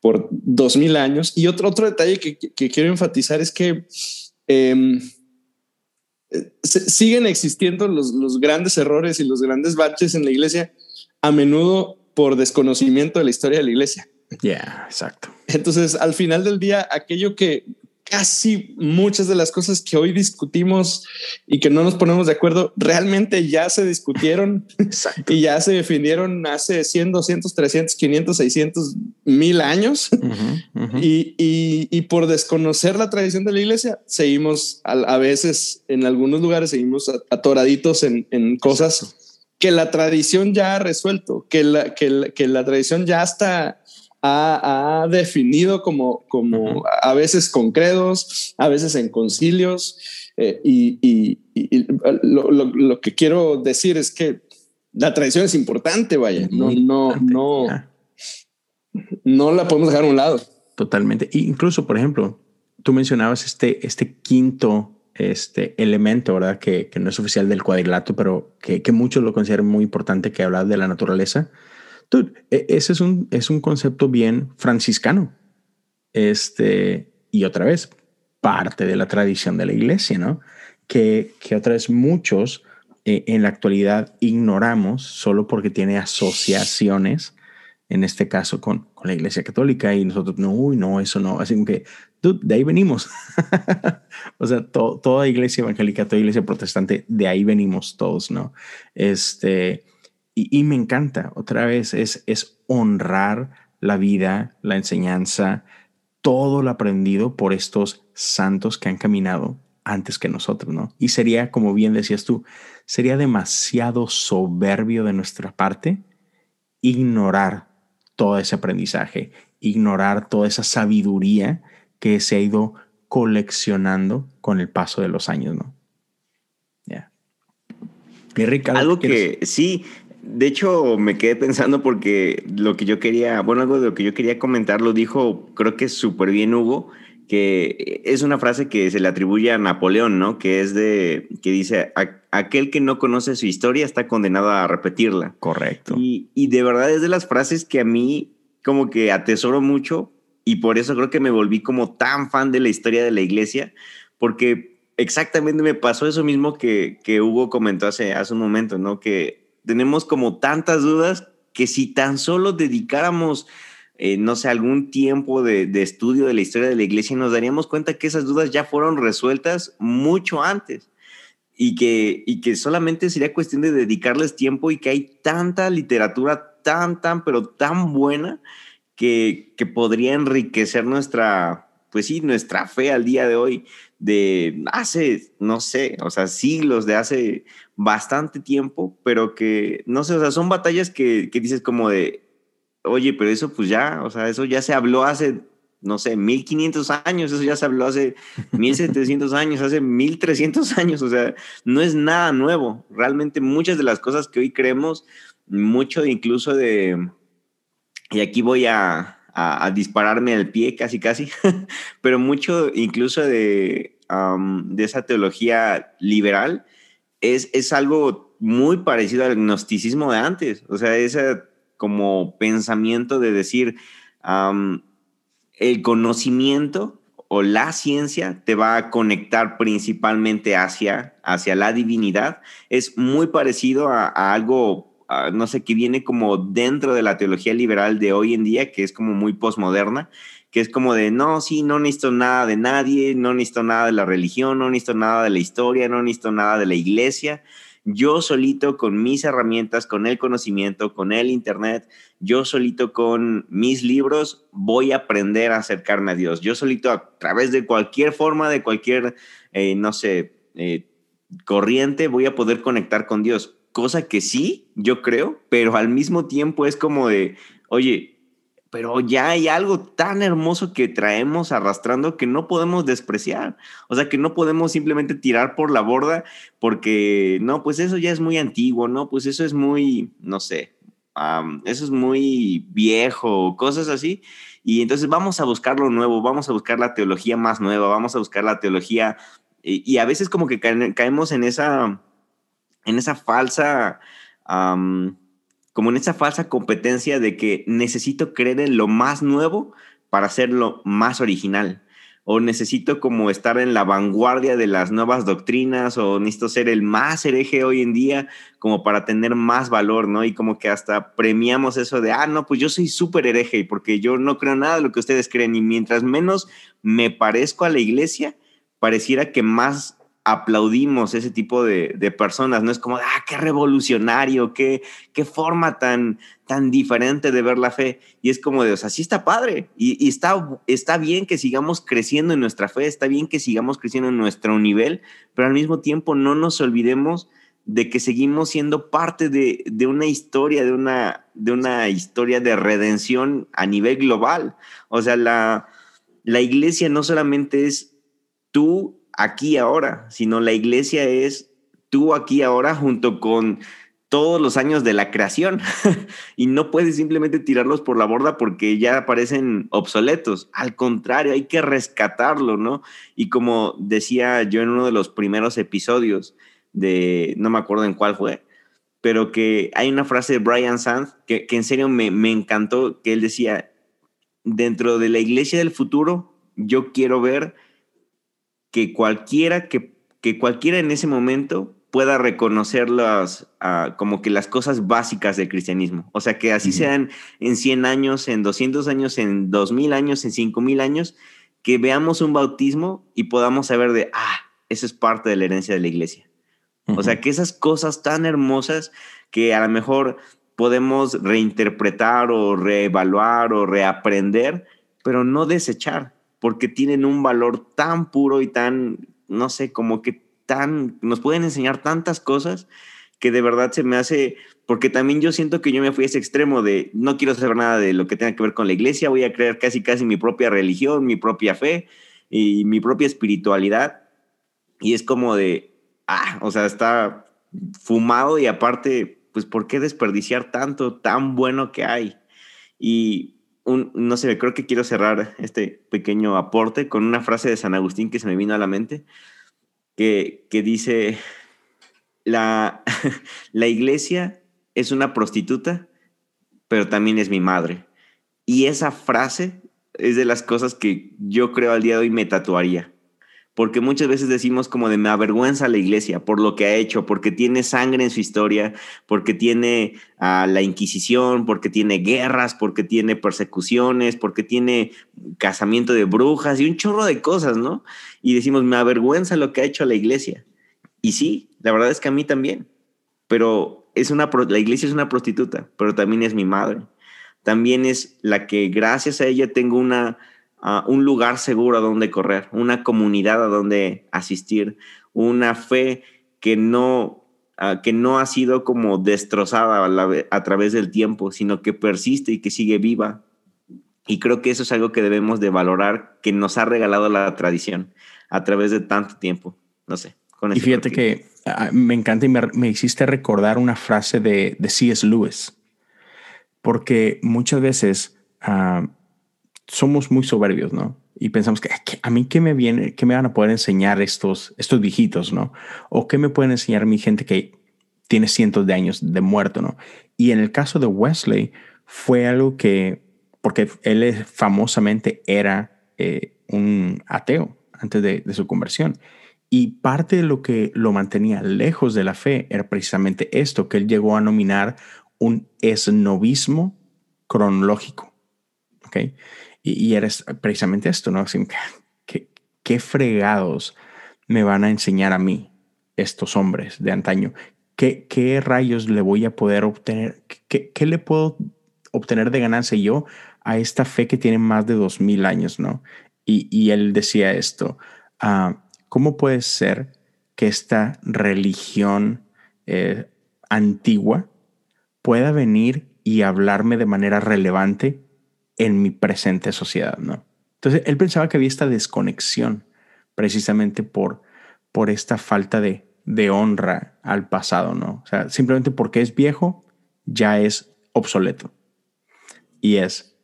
por dos mil años. Y otro, otro detalle que, que quiero enfatizar es que eh, siguen existiendo los, los, grandes errores y los grandes baches en la iglesia, a menudo por desconocimiento de la historia de la iglesia. Ya, exacto. Entonces, al final del día, aquello que, casi muchas de las cosas que hoy discutimos y que no nos ponemos de acuerdo realmente ya se discutieron y ya se definieron hace 100, 200, 300, 500, 600, mil años. Y, y, y, por desconocer la tradición de la iglesia, seguimos a, veces en algunos lugares, seguimos atoraditos en, en cosas que la tradición ya ha resuelto, que la, que la, que la tradición ya está ha, definido como, como a veces con credos, a veces en concilios. Eh, y, lo, que quiero decir es que la tradición es importante, vaya, no, no, no, no la podemos dejar a un lado. Totalmente. incluso, por ejemplo, tú mencionabas este, este quinto este elemento, ¿verdad? Que, que no es oficial del cuadrilátero, pero que, que muchos lo consideran muy importante, que habla de la naturaleza. E, ese es un, es un concepto bien franciscano. Este, y otra vez, parte de la tradición de la iglesia, ¿no? Que, que otra vez muchos eh, en la actualidad ignoramos solo porque tiene asociaciones, en este caso con, con la iglesia católica, y nosotros, no, uy, no, eso no, así que, de ahí venimos. o sea, toda iglesia evangélica, toda iglesia protestante, de ahí venimos todos, ¿no? Este, y, me encanta, otra vez, es, es honrar la vida, la enseñanza, todo lo aprendido por estos santos que han caminado antes que nosotros, ¿no? Y sería, como bien decías tú, sería demasiado soberbio de nuestra parte ignorar todo ese aprendizaje, ignorar toda esa sabiduría que se ha ido coleccionando con el paso de los años, ¿no? Ya. Algo que sí, de hecho, me quedé pensando porque lo que yo quería, bueno, algo de lo que yo quería comentar lo dijo, creo que súper bien Hugo, que es una frase que se le atribuye a Napoleón, ¿no? Que es de, que dice, aquel que no conoce su historia está condenado a repetirla. Correcto. Y, y de verdad es de las frases que a mí como que atesoro mucho y por eso creo que me volví como tan fan de la historia de la iglesia, porque exactamente me pasó eso mismo que, que Hugo comentó hace, hace un momento, ¿no? Que tenemos como tantas dudas que si tan solo dedicáramos, eh, no sé, algún tiempo de, estudio de la historia de la iglesia, nos daríamos cuenta que esas dudas ya fueron resueltas mucho antes y que, y que solamente sería cuestión de dedicarles tiempo y que hay tanta literatura tan, tan, pero tan buena que, que podría enriquecer nuestra, pues sí, nuestra fe al día de hoy de hace, no sé, o sea, siglos, de hace bastante tiempo, pero que, no sé, o sea, son batallas que, que dices como de, oye, pero eso pues ya, o sea, eso ya se habló hace, no sé, 1500 años, eso ya se habló hace 1700 años, hace 1300 años, o sea, no es nada nuevo. Realmente muchas de las cosas que hoy creemos, mucho incluso de, y aquí voy a, a, dispararme al pie casi, casi, pero mucho incluso de, de esa teología liberal es, es algo muy parecido al gnosticismo de antes, o sea, ese como pensamiento de decir, el conocimiento o la ciencia te va a conectar principalmente hacia, hacia la divinidad, es muy parecido a, algo, no sé, que viene como dentro de la teología liberal de hoy en día, que es como muy posmoderna, que es como de, no, sí, no necesito nada de nadie, no necesito nada de la religión, no necesito nada de la historia, no necesito nada de la iglesia. Yo solito con mis herramientas, con el conocimiento, con el Internet, yo solito con mis libros voy a aprender a acercarme a Dios. Yo solito a través de cualquier forma, de cualquier, eh, no sé, eh, corriente, voy a poder conectar con Dios. Cosa que sí, yo creo, pero al mismo tiempo es como de, oye, pero ya hay algo tan hermoso que traemos arrastrando que no podemos despreciar. O sea, que no podemos simplemente tirar por la borda porque, no, pues eso ya es muy antiguo, ¿no? Pues eso es muy, no sé, eso es muy viejo, cosas así. Y entonces vamos a buscar lo nuevo, vamos a buscar la teología más nueva, vamos a buscar la teología. Y, a veces como que caemos en esa, en esa falsa como en esa falsa competencia de que necesito creer en lo más nuevo para hacerlo más original. O necesito como estar en la vanguardia de las nuevas doctrinas, o necesito ser el más hereje hoy en día como para tener más valor, ¿no? Y como que hasta premiamos eso de, ah, no, pues yo soy súper hereje porque yo no creo nada de lo que ustedes creen. Y mientras menos me parezco a la iglesia, pareciera que más aplaudimos ese tipo de, personas, no es como, ah, qué revolucionario, qué, qué forma tan, tan diferente de ver la fe. Y es como de, o sea, sí está padre y, está, está bien que sigamos creciendo en nuestra fe, está bien que sigamos creciendo en nuestro nivel, pero al mismo tiempo no nos olvidemos de que seguimos siendo parte de, de, una historia, de una, de una historia de redención a nivel global. O sea, la, la iglesia no solamente es tú aquí ahora, sino la iglesia es tú aquí ahora junto con todos los años de la creación y no puedes simplemente tirarlos por la borda porque ya parecen obsoletos. Al contrario, hay que rescatarlo, ¿no? Y como decía yo en uno de los primeros episodios de, no me acuerdo en cuál fue, pero que hay una frase de Brian Sanz que, en serio me, me encantó, que él decía, dentro de la iglesia del futuro, yo quiero ver que cualquiera que, que cualquiera en ese momento pueda reconocer las, ah, como que las cosas básicas del cristianismo. O sea, que así sean en 100 años, en 200 años, en 2000 años, en 5000 años, que veamos un bautismo y podamos saber de, ah, eso es parte de la herencia de la iglesia. O sea, que esas cosas tan hermosas que a lo mejor podemos reinterpretar o reevaluar o reaprender, pero no desechar porque tienen un valor tan puro y tan, no sé, como que tan, nos pueden enseñar tantas cosas que de verdad se me hace, porque también yo siento que yo me fui a ese extremo de no quiero saber nada de lo que tenga que ver con la iglesia, voy a creer casi casi mi propia religión, mi propia fe y mi propia espiritualidad. Y es como de, ah, o sea, está fumado y aparte, pues, ¿por qué desperdiciar tanto tan bueno que hay? Y no sé, creo que quiero cerrar este pequeño aporte con una frase de San Agustín que se me vino a la mente, que, que dice, la, la iglesia es una prostituta, pero también es mi madre. Y esa frase es de las cosas que yo creo al día de hoy me tatuaría porque muchas veces decimos como de me avergüenza la iglesia por lo que ha hecho, porque tiene sangre en su historia, porque tiene a la Inquisición, porque tiene guerras, porque tiene persecuciones, porque tiene casamiento de brujas y un chorro de cosas, ¿no? Y decimos, me avergüenza lo que ha hecho la iglesia. Y sí, la verdad es que a mí también, pero es una, la iglesia es una prostituta, pero también es mi madre. También es la que gracias a ella tengo una un lugar seguro a donde correr, una comunidad a donde asistir, una fe que no, que no ha sido como destrozada a, a través del tiempo, sino que persiste y que sigue viva. Y creo que eso es algo que debemos de valorar, que nos ha regalado la tradición a través de tanto tiempo. No sé. Con y fíjate que ah, me encanta y me, hiciste recordar una frase de, de C.S. Lewis, porque muchas veces uh, somos muy soberbios, ¿no? Y pensamos que, a mí qué me viene, qué me van a poder enseñar estos, estos viejitos, ¿no? O qué me pueden enseñar mi gente que tiene cientos de años de muerto, ¿no? Y en el caso de Wesley fue algo que, porque él famosamente era eh, un ateo antes de, de su conversión. Y parte de lo que lo mantenía lejos de la fe era precisamente esto, que él llegó a nominar un esnovismo cronológico. ¿ok? Y, eres precisamente esto, ¿no? Así, ¿qué, ¿Qué fregados me van a enseñar a mí estos hombres de antaño? ¿Qué, qué rayos le voy a poder obtener? ¿Qué, ¿Qué, le puedo obtener de ganancia yo a esta fe que tiene más de dos mil años, ¿no? Y, y él decía esto, ah, ¿cómo puede ser que esta religión eh, antigua pueda venir y hablarme de manera relevante en mi presente sociedad, ¿no? Entonces, él pensaba que había esta desconexión precisamente por, por esta falta de, de honra al pasado, ¿no? O sea, simplemente porque es viejo, ya es obsoleto. Y es,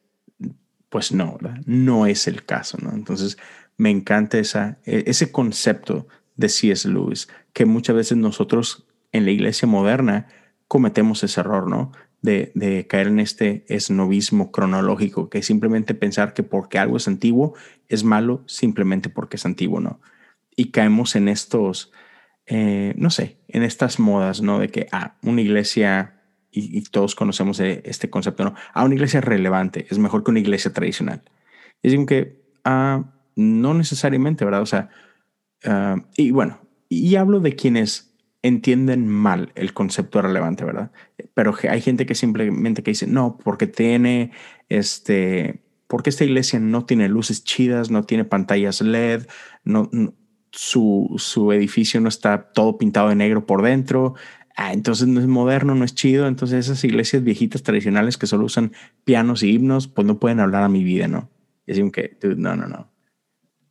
pues no. No es el caso, ¿no? Entonces, me encanta esa, e, ese concepto de C.S. Lewis, que muchas veces nosotros en la iglesia moderna cometemos ese error, ¿no? De, caer en este esnovismo cronológico, que simplemente pensar que porque algo es antiguo es malo simplemente porque es antiguo, ¿no? Y caemos en estos, eh, no sé, en estas modas, ¿no? De que, ah, una iglesia, y, todos conocemos este concepto, ¿no? Ah, una iglesia relevante es mejor que una iglesia tradicional. Es decir, que, ah, no necesariamente, ¿verdad? O sea, ah, y bueno, y hablo de quienes entienden mal el concepto relevante, ¿verdad? Pero hay gente que simplemente que dice, no, porque tiene este, porque esta iglesia no tiene luces chidas, no tiene pantallas LED, no, su, su, edificio no está todo pintado de negro por dentro, ah, entonces no es moderno, no es chido, entonces esas iglesias viejitas tradicionales que solo usan pianos y himnos, pues no pueden hablar a mi vida, ¿no? Y así que, no, no, no.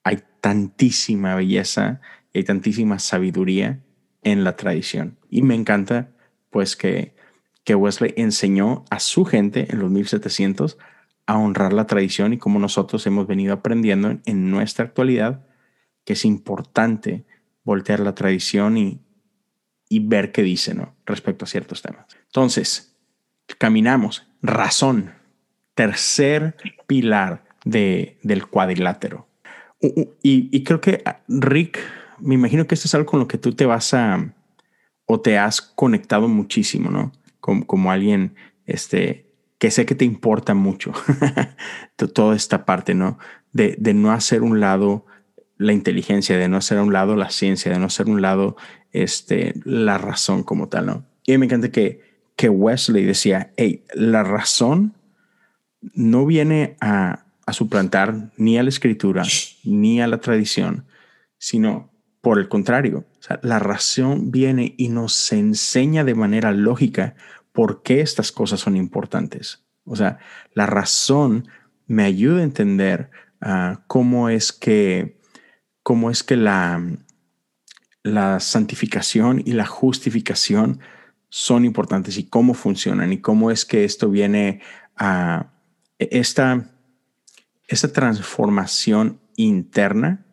Hay tantísima belleza y hay tantísima sabiduría en la tradición. Y me encanta pues que, que Wesley enseñó a su gente en los 1700 a honrar la tradición y como nosotros hemos venido aprendiendo en, nuestra actualidad que es importante voltear la tradición y, y ver qué dice ¿no? respecto a ciertos temas. Entonces, caminamos, razón, tercer pilar de, del cuadrilátero. Y, y creo que Rick me imagino que esto es algo con lo que tú te vas a o te has conectado muchísimo, ¿no? Como, como alguien este, que sé que te importa mucho toda esta parte, ¿no? De, de, no hacer un lado la inteligencia, de no hacer un lado la ciencia, de no hacer un lado este, la razón como tal, ¿no? Y me encanta que, que Wesley decía, hey, la razón no viene a, a suplantar ni a la escritura ni a la tradición, sino por el contrario, la razón viene y nos enseña de manera lógica por qué estas cosas son importantes. O sea, la razón me ayuda a entender ah, cómo es que, cómo es que la, la santificación y la justificación son importantes y cómo funcionan y cómo es que esto viene a esta, esta transformación interna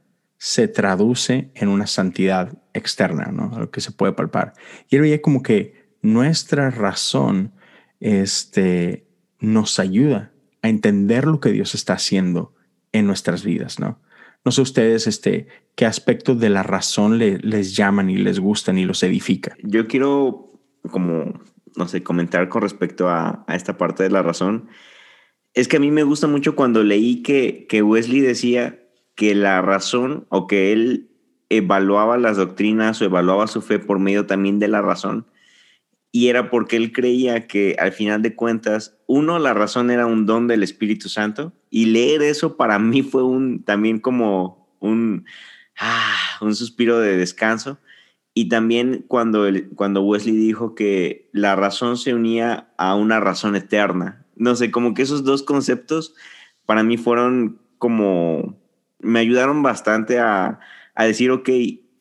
se traduce en una santidad externa, ¿no? Lo que se puede palpar. Y él veía como que nuestra razón este, nos ayuda a entender lo que Dios está haciendo en nuestras vidas, ¿no? No sé ustedes este, qué aspectos de la razón les llaman y les gustan y los edifica. Yo quiero como, no sé, comentar con respecto a, a esta parte de la razón. Es que a mí me gusta mucho cuando leí que, que Wesley decía que la razón o que él evaluaba las doctrinas o evaluaba su fe por medio también de la razón. Y era porque él creía que al final de cuentas, uno, la razón era un don del Espíritu Santo. Y leer eso para mí fue un, también como un, ah, un suspiro de descanso. Y también cuando, cuando Wesley dijo que la razón se unía a una razón eterna. No sé, como que esos dos conceptos para mí fueron como me ayudaron bastante a, decir, ok,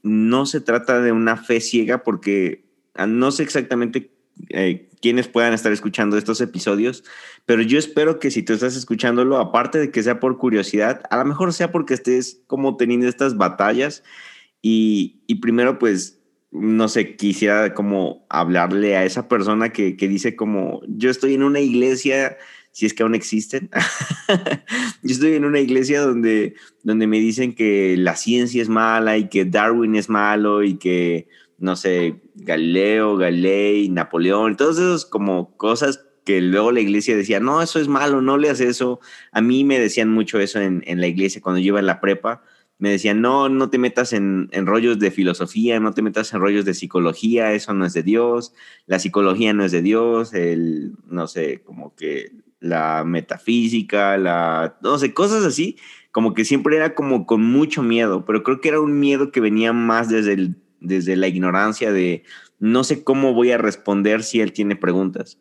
no se trata de una fe ciega porque ah, no sé exactamente eh, quiénes puedan estar escuchando estos episodios, pero yo espero que si tú estás escuchándolo, aparte de que sea por curiosidad, a lo mejor sea porque estés como teniendo estas batallas y, y primero pues, no sé, quisiera como hablarle a esa persona que, que dice como, yo estoy en una iglesia si es que aún existen. Yo estoy en una iglesia donde, donde me dicen que la ciencia es mala y que Darwin es malo y que, no sé, Galileo, Galilei, Napoleón, todas esas como cosas que luego la iglesia decía, no, eso es malo, no leas eso. A mí me decían mucho eso en, en la iglesia cuando yo iba en la prepa. Me decían, no, no te metas en, en, rollos de filosofía, no te metas en rollos de psicología, eso no es de Dios, la psicología no es de Dios, el, no sé, como que la metafísica, la, no sé, cosas así, como que siempre era como con mucho miedo, pero creo que era un miedo que venía más desde, el, desde la ignorancia de no sé cómo voy a responder si él tiene preguntas.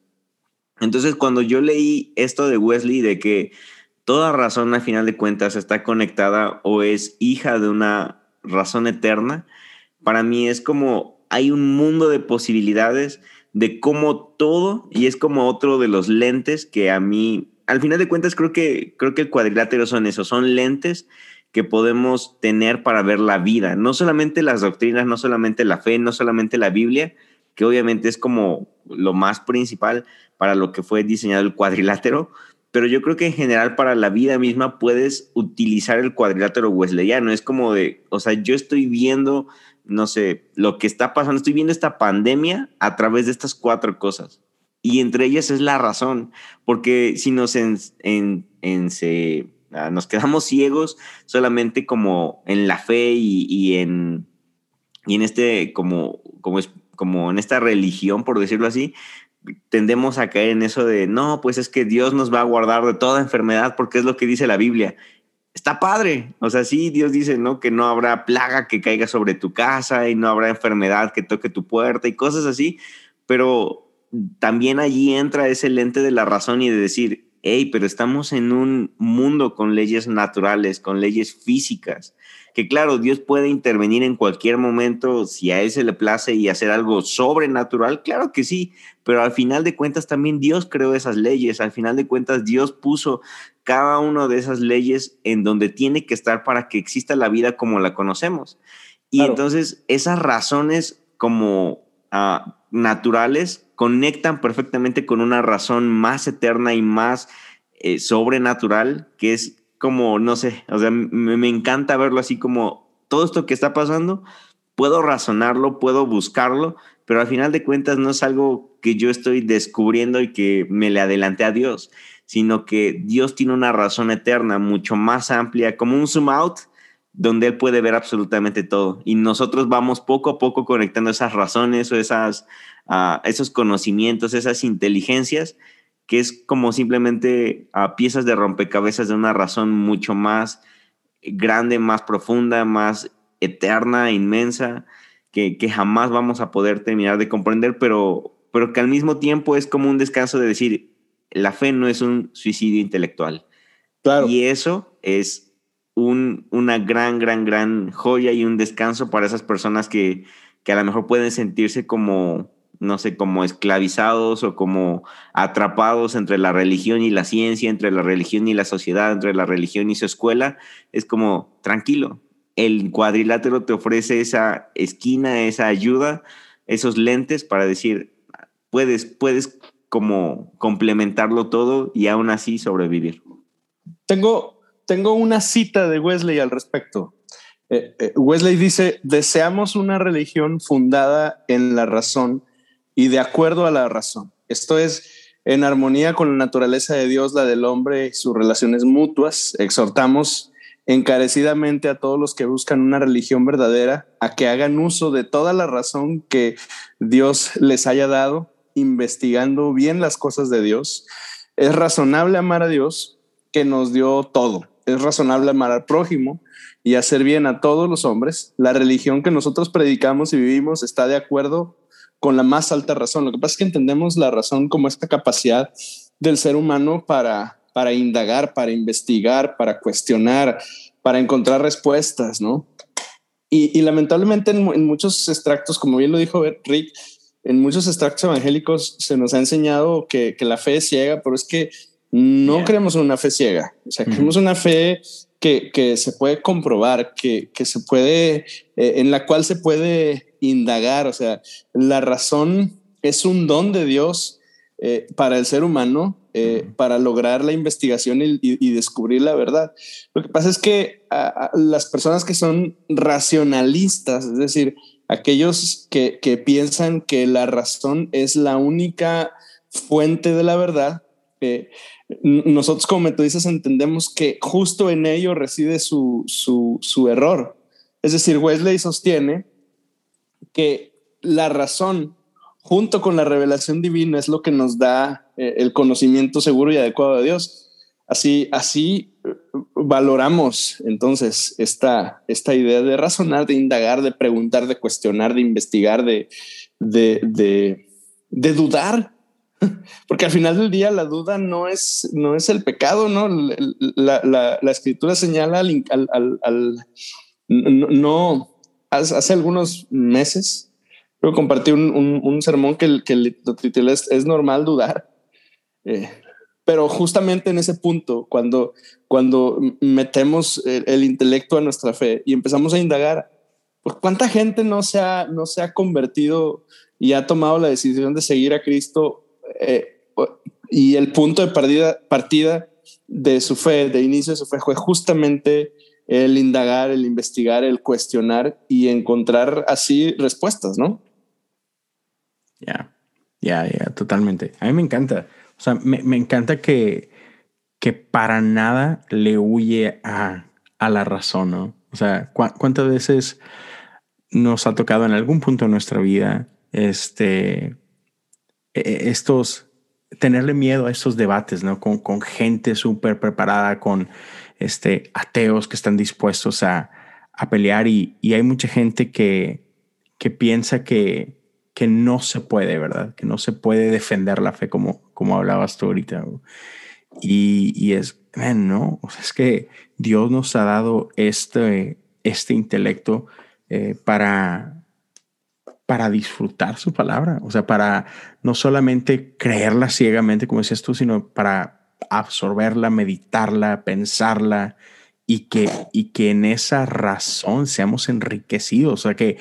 Entonces, cuando yo leí esto de Wesley, de que toda razón, al final de cuentas, está conectada o es hija de una razón eterna, para mí es como hay un mundo de posibilidades de cómo todo, y es como otro de los lentes que a mí, al final de cuentas, creo que, creo que el cuadrilátero son eso, son lentes que podemos tener para ver la vida, no solamente las doctrinas, no solamente la fe, no solamente la Biblia, que obviamente es como lo más principal para lo que fue diseñado el cuadrilátero, pero yo creo que en general para la vida misma puedes utilizar el cuadrilátero wesleyano. Es como de, o sea, yo estoy viendo, no sé, lo que está pasando, estoy viendo esta pandemia a través de estas cuatro cosas. Y entre ellas es la razón, porque si nos, en, en, se, ah, nos quedamos ciegos solamente como en la fe y, y en, y en este, como, como, como en esta religión, por decirlo así, tendemos a caer en eso de, no, pues es que Dios nos va a guardar de toda enfermedad porque es lo que dice la Biblia. Está padre. O sea, sí, Dios dice, ¿no? Que no habrá plaga que caiga sobre tu casa y no habrá enfermedad que toque tu puerta y cosas así. Pero también allí entra ese lente de la razón y de decir, hey, pero estamos en un mundo con leyes naturales, con leyes físicas que claro, Dios puede intervenir en cualquier momento si a Él se le place y hacer algo sobrenatural, claro que sí, pero al final de cuentas también Dios creó esas leyes, al final de cuentas Dios puso cada una de esas leyes en donde tiene que estar para que exista la vida como la conocemos. Y entonces esas razones como ah, naturales conectan perfectamente con una razón más eterna y más eh, sobrenatural, que es como, no sé, o sea, me, encanta verlo así como todo esto que está pasando, puedo razonarlo, puedo buscarlo, pero al final de cuentas no es algo que yo estoy descubriendo y que me le adelanté a Dios, sino que Dios tiene una razón eterna mucho más amplia, como un zoom out, donde Él puede ver absolutamente todo. Y nosotros vamos poco a poco conectando esas razones o esas, uh, esos conocimientos, esas inteligencias que es como simplemente a piezas de rompecabezas de una razón mucho más grande, más profunda, más eterna, inmensa, que, que jamás vamos a poder terminar de comprender, pero, pero que al mismo tiempo es como un descanso de decir, la fe no es un suicidio intelectual. Claro. Y eso es un, una gran, gran, gran joya y un descanso para esas personas que, que a lo mejor pueden sentirse como no sé, como esclavizados o como atrapados entre la religión y la ciencia, entre la religión y la sociedad, entre la religión y su escuela, es como, tranquilo, el cuadrilátero te ofrece esa esquina, esa ayuda, esos lentes para decir, puedes, puedes como complementarlo todo y aún así sobrevivir. Tengo, tengo una cita de Wesley al respecto. Eh, eh, Wesley dice, deseamos una religión fundada en la razón y de acuerdo a la razón. Esto es en armonía con la naturaleza de Dios, la del hombre y sus relaciones mutuas. Exhortamos encarecidamente a todos los que buscan una religión verdadera a que hagan uso de toda la razón que Dios les haya dado, investigando bien las cosas de Dios. Es razonable amar a Dios que nos dio todo. Es razonable amar al prójimo y hacer bien a todos los hombres. La religión que nosotros predicamos y vivimos está de acuerdo con la más alta razón. Lo que pasa es que entendemos la razón como esta capacidad del ser humano para, para indagar, para investigar, para cuestionar, para encontrar respuestas, ¿no? Y, lamentablemente en, muchos extractos, como bien lo dijo Rick, en muchos extractos evangélicos se nos ha enseñado que, la fe es ciega, pero es que no creemos en una fe ciega. O sea, creemos una fe que, se puede comprobar, que, se puede, eh, en la cual se puede indagar, o sea, la razón es un don de Dios eh, para el ser humano, eh, para lograr la investigación y, descubrir la verdad. Lo que pasa es que las personas que son racionalistas, es decir, aquellos que, piensan que la razón es la única fuente de la verdad, eh, nosotros como metodistas entendemos que justo en ello reside su, su error. Es decir, Wesley sostiene que la razón junto con la revelación divina es lo que nos da eh, el conocimiento seguro y adecuado de Dios. Así, así valoramos entonces esta, esta idea de razonar, de indagar, de preguntar, de cuestionar, de investigar, de, de, de, dudar. Porque al final del día la duda no es, no es el pecado, ¿no? La, la, la escritura señala al, al, al, no, hace algunos meses, yo compartí un, un, un sermón que, que lo titulé es, es normal dudar. Eh, pero justamente en ese punto, cuando, cuando metemos el, el, intelecto a nuestra fe y empezamos a indagar, pues cuánta gente no se ha, no se ha convertido y ha tomado la decisión de seguir a Cristo eh, y el punto de partida, partida de su fe, de inicio de su fe, fue justamente el indagar, el investigar, el cuestionar y encontrar así respuestas, ¿no? Ya, ya, ya, totalmente. A mí me encanta. Sea, me, me encanta que, que para nada le huye a, a la razón, ¿no? O sea, ¿cu ¿cuántas veces nos ha tocado en algún punto de nuestra vida este, e, e, estos, tenerle miedo a estos debates, ¿no? Con, con gente súper preparada, con este, ateos que están dispuestos a, a pelear y, y, hay mucha gente que, que piensa que, que no se puede, ¿verdad? Que no se puede defender la fe como, como hablabas tú ahorita. Y, y es, no, es que Dios nos ha dado este, este intelecto eh, para, para disfrutar su palabra, o sea, para no solamente creerla ciegamente, como decías tú, sino para absorberla, meditarla, pensarla y que, y que en esa razón seamos enriquecidos, o sea, que,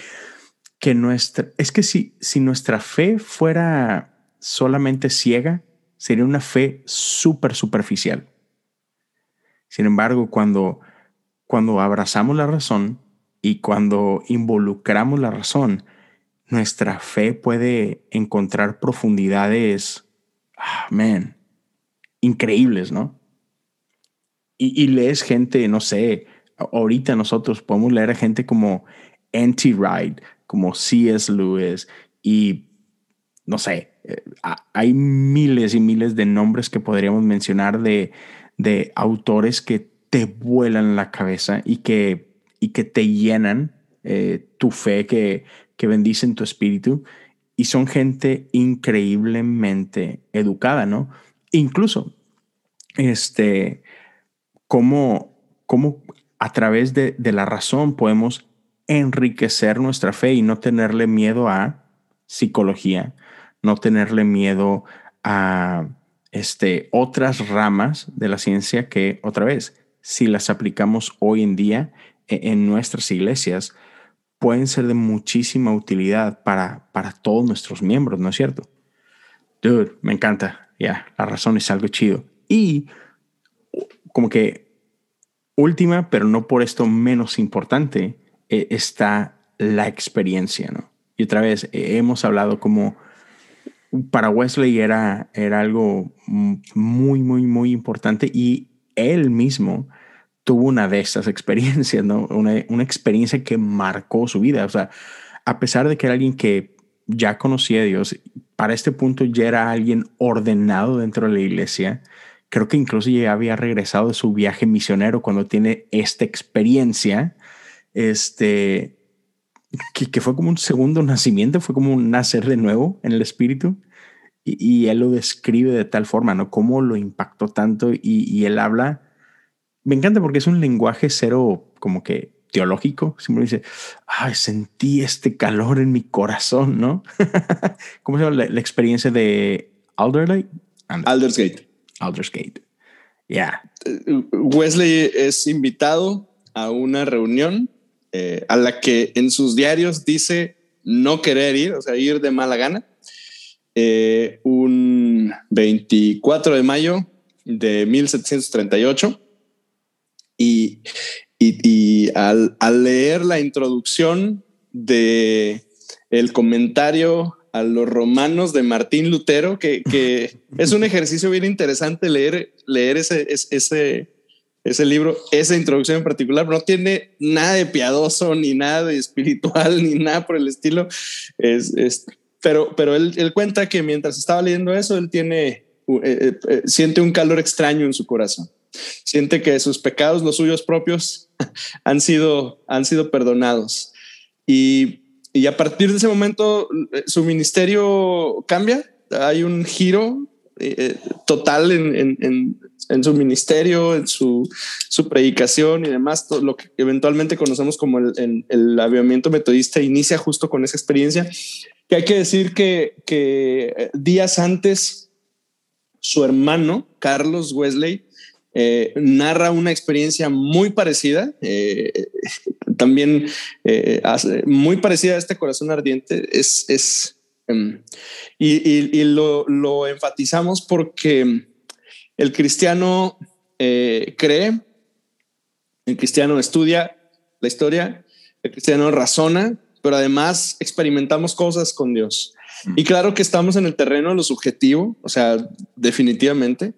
que nuestra, es que si, si nuestra fe fuera solamente ciega, sería una fe súper superficial. Sin embargo, cuando, cuando abrazamos la razón y cuando involucramos la razón, nuestra fe puede encontrar profundidades, ah, man, increíbles, ¿no? Y, y, lees gente, no sé, ahorita nosotros podemos leer a gente como N.T. Como C.S. Lewis y no sé, eh, hay miles y miles de nombres que podríamos mencionar de, de autores que te vuelan la cabeza y que, y que te llenan eh, tu fe, que, que bendicen tu espíritu y son gente increíblemente educada, ¿no? Incluso, este, cómo, cómo a través de, de, la razón podemos enriquecer nuestra fe y no tenerle miedo a psicología, no tenerle miedo a este, otras ramas de la ciencia que, otra vez, si las aplicamos hoy en día en, en nuestras iglesias, pueden ser de muchísima utilidad para, para todos nuestros miembros, ¿no es cierto? Dude, me encanta. Ya, la razón es algo chido. Y como que última, pero no por esto menos importante, eh, está la experiencia, ¿no? Y otra vez, eh, hemos hablado como para Wesley era, era algo muy, muy, muy importante y él mismo tuvo una de esas experiencias, ¿no? Una, una, experiencia que marcó su vida. O sea, a pesar de que era alguien que ya conocía a Dios, para este punto ya era alguien ordenado dentro de la iglesia. Creo que incluso ya había regresado de su viaje misionero cuando tiene esta experiencia, este, que, que fue como un segundo nacimiento, fue como un nacer de nuevo en el espíritu. Y, y él lo describe de tal forma, ¿no? Cómo lo impactó tanto y, y él habla me encanta porque es un lenguaje cero como que teológico. Siempre dice, ay, sentí este calor en mi corazón, ¿no? ¿Cómo se llama la, la experiencia de Alderley? Aldersgate. Aldersgate. Ya. Yeah. Wesley es invitado a una reunión eh, a la que en sus diarios dice no querer ir, o sea, ir de mala gana. Eh, un 24 de mayo de 1738 y, y, y al, al, leer la introducción de el comentario a los romanos de Martín Lutero, que, que es un ejercicio bien interesante leer, leer ese, ese, ese libro, esa introducción en particular, no tiene nada de piadoso, ni nada de espiritual, ni nada por el estilo. Es, es, pero pero él, cuenta que mientras estaba leyendo eso, él tiene, eh, eh, eh, siente un calor extraño en su corazón siente que sus pecados, los suyos propios, han sido, han sido perdonados. Y, y a partir de ese momento, su ministerio cambia. hay un giro eh, total en, su ministerio, en su, predicación y demás, todo lo que eventualmente conocemos como el, el, avivamiento metodista inicia justo con esa experiencia, que hay que decir que, que días antes su hermano, Carlos Wesley, eh, narra una experiencia muy parecida, eh, también eh, muy parecida a este corazón ardiente. Es, es em, y, lo, enfatizamos porque el cristiano cree, el cristiano estudia la historia, el cristiano razona, pero además experimentamos cosas con Dios. Mm. Y claro que estamos en el terreno de lo subjetivo, o sea, definitivamente,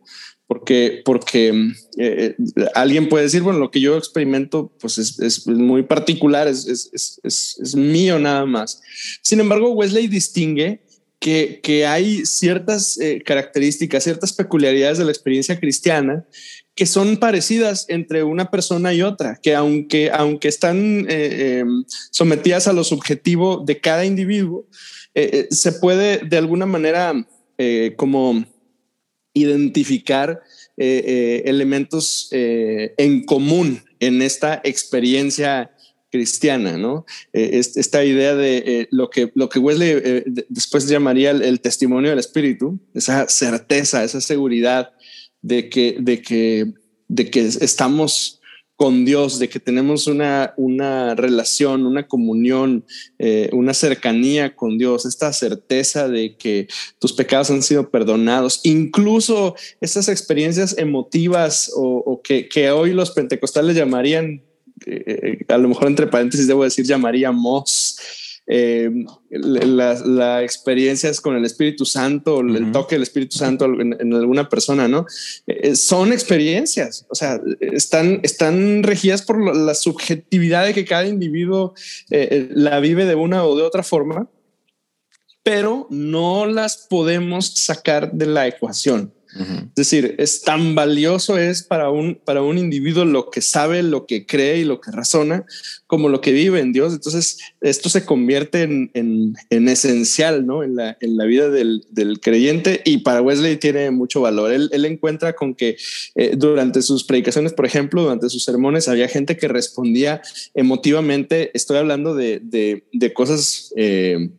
porque, porque eh, eh, alguien puede decir, bueno, lo que yo experimento pues es, muy particular, es, mío nada más. Sin embargo, Wesley distingue que, que hay ciertas eh, características, ciertas peculiaridades de la experiencia cristiana que son parecidas entre una persona y otra, que aunque, aunque están em, sometidas a lo subjetivo de cada individuo, se puede de alguna manera como identificar eh, eh, elementos eh, en común en esta experiencia cristiana, ¿no? esta idea de lo, que, lo que Wesley después llamaría el, testimonio del Espíritu, esa certeza, esa seguridad de que, de que, de que estamos con Dios, de que tenemos una, una relación, una comunión, eh, una cercanía con Dios, esta certeza de que tus pecados han sido perdonados, incluso estas experiencias emotivas o, que, que, hoy los pentecostales llamarían, eh, eh, a lo mejor entre paréntesis debo decir, llamaríamos eh, las la experiencias con el Espíritu Santo, el toque del Espíritu Santo en, alguna persona, ¿no? Eh, son experiencias, o sea, están, están regidas por la subjetividad de que cada individuo eh, la vive de una o de otra forma, pero no las podemos sacar de la ecuación. Es decir, es tan valioso es para un, para un individuo lo que sabe, lo que cree y lo que razona, como lo que vive en Dios. Entonces, esto se convierte en, en, esencial ¿no? en, la, en la vida del, del, creyente y para Wesley tiene mucho valor. Él, él encuentra con que eh, durante sus predicaciones, por ejemplo, durante sus sermones, había gente que respondía emotivamente. Estoy hablando de, de, de cosas, eh,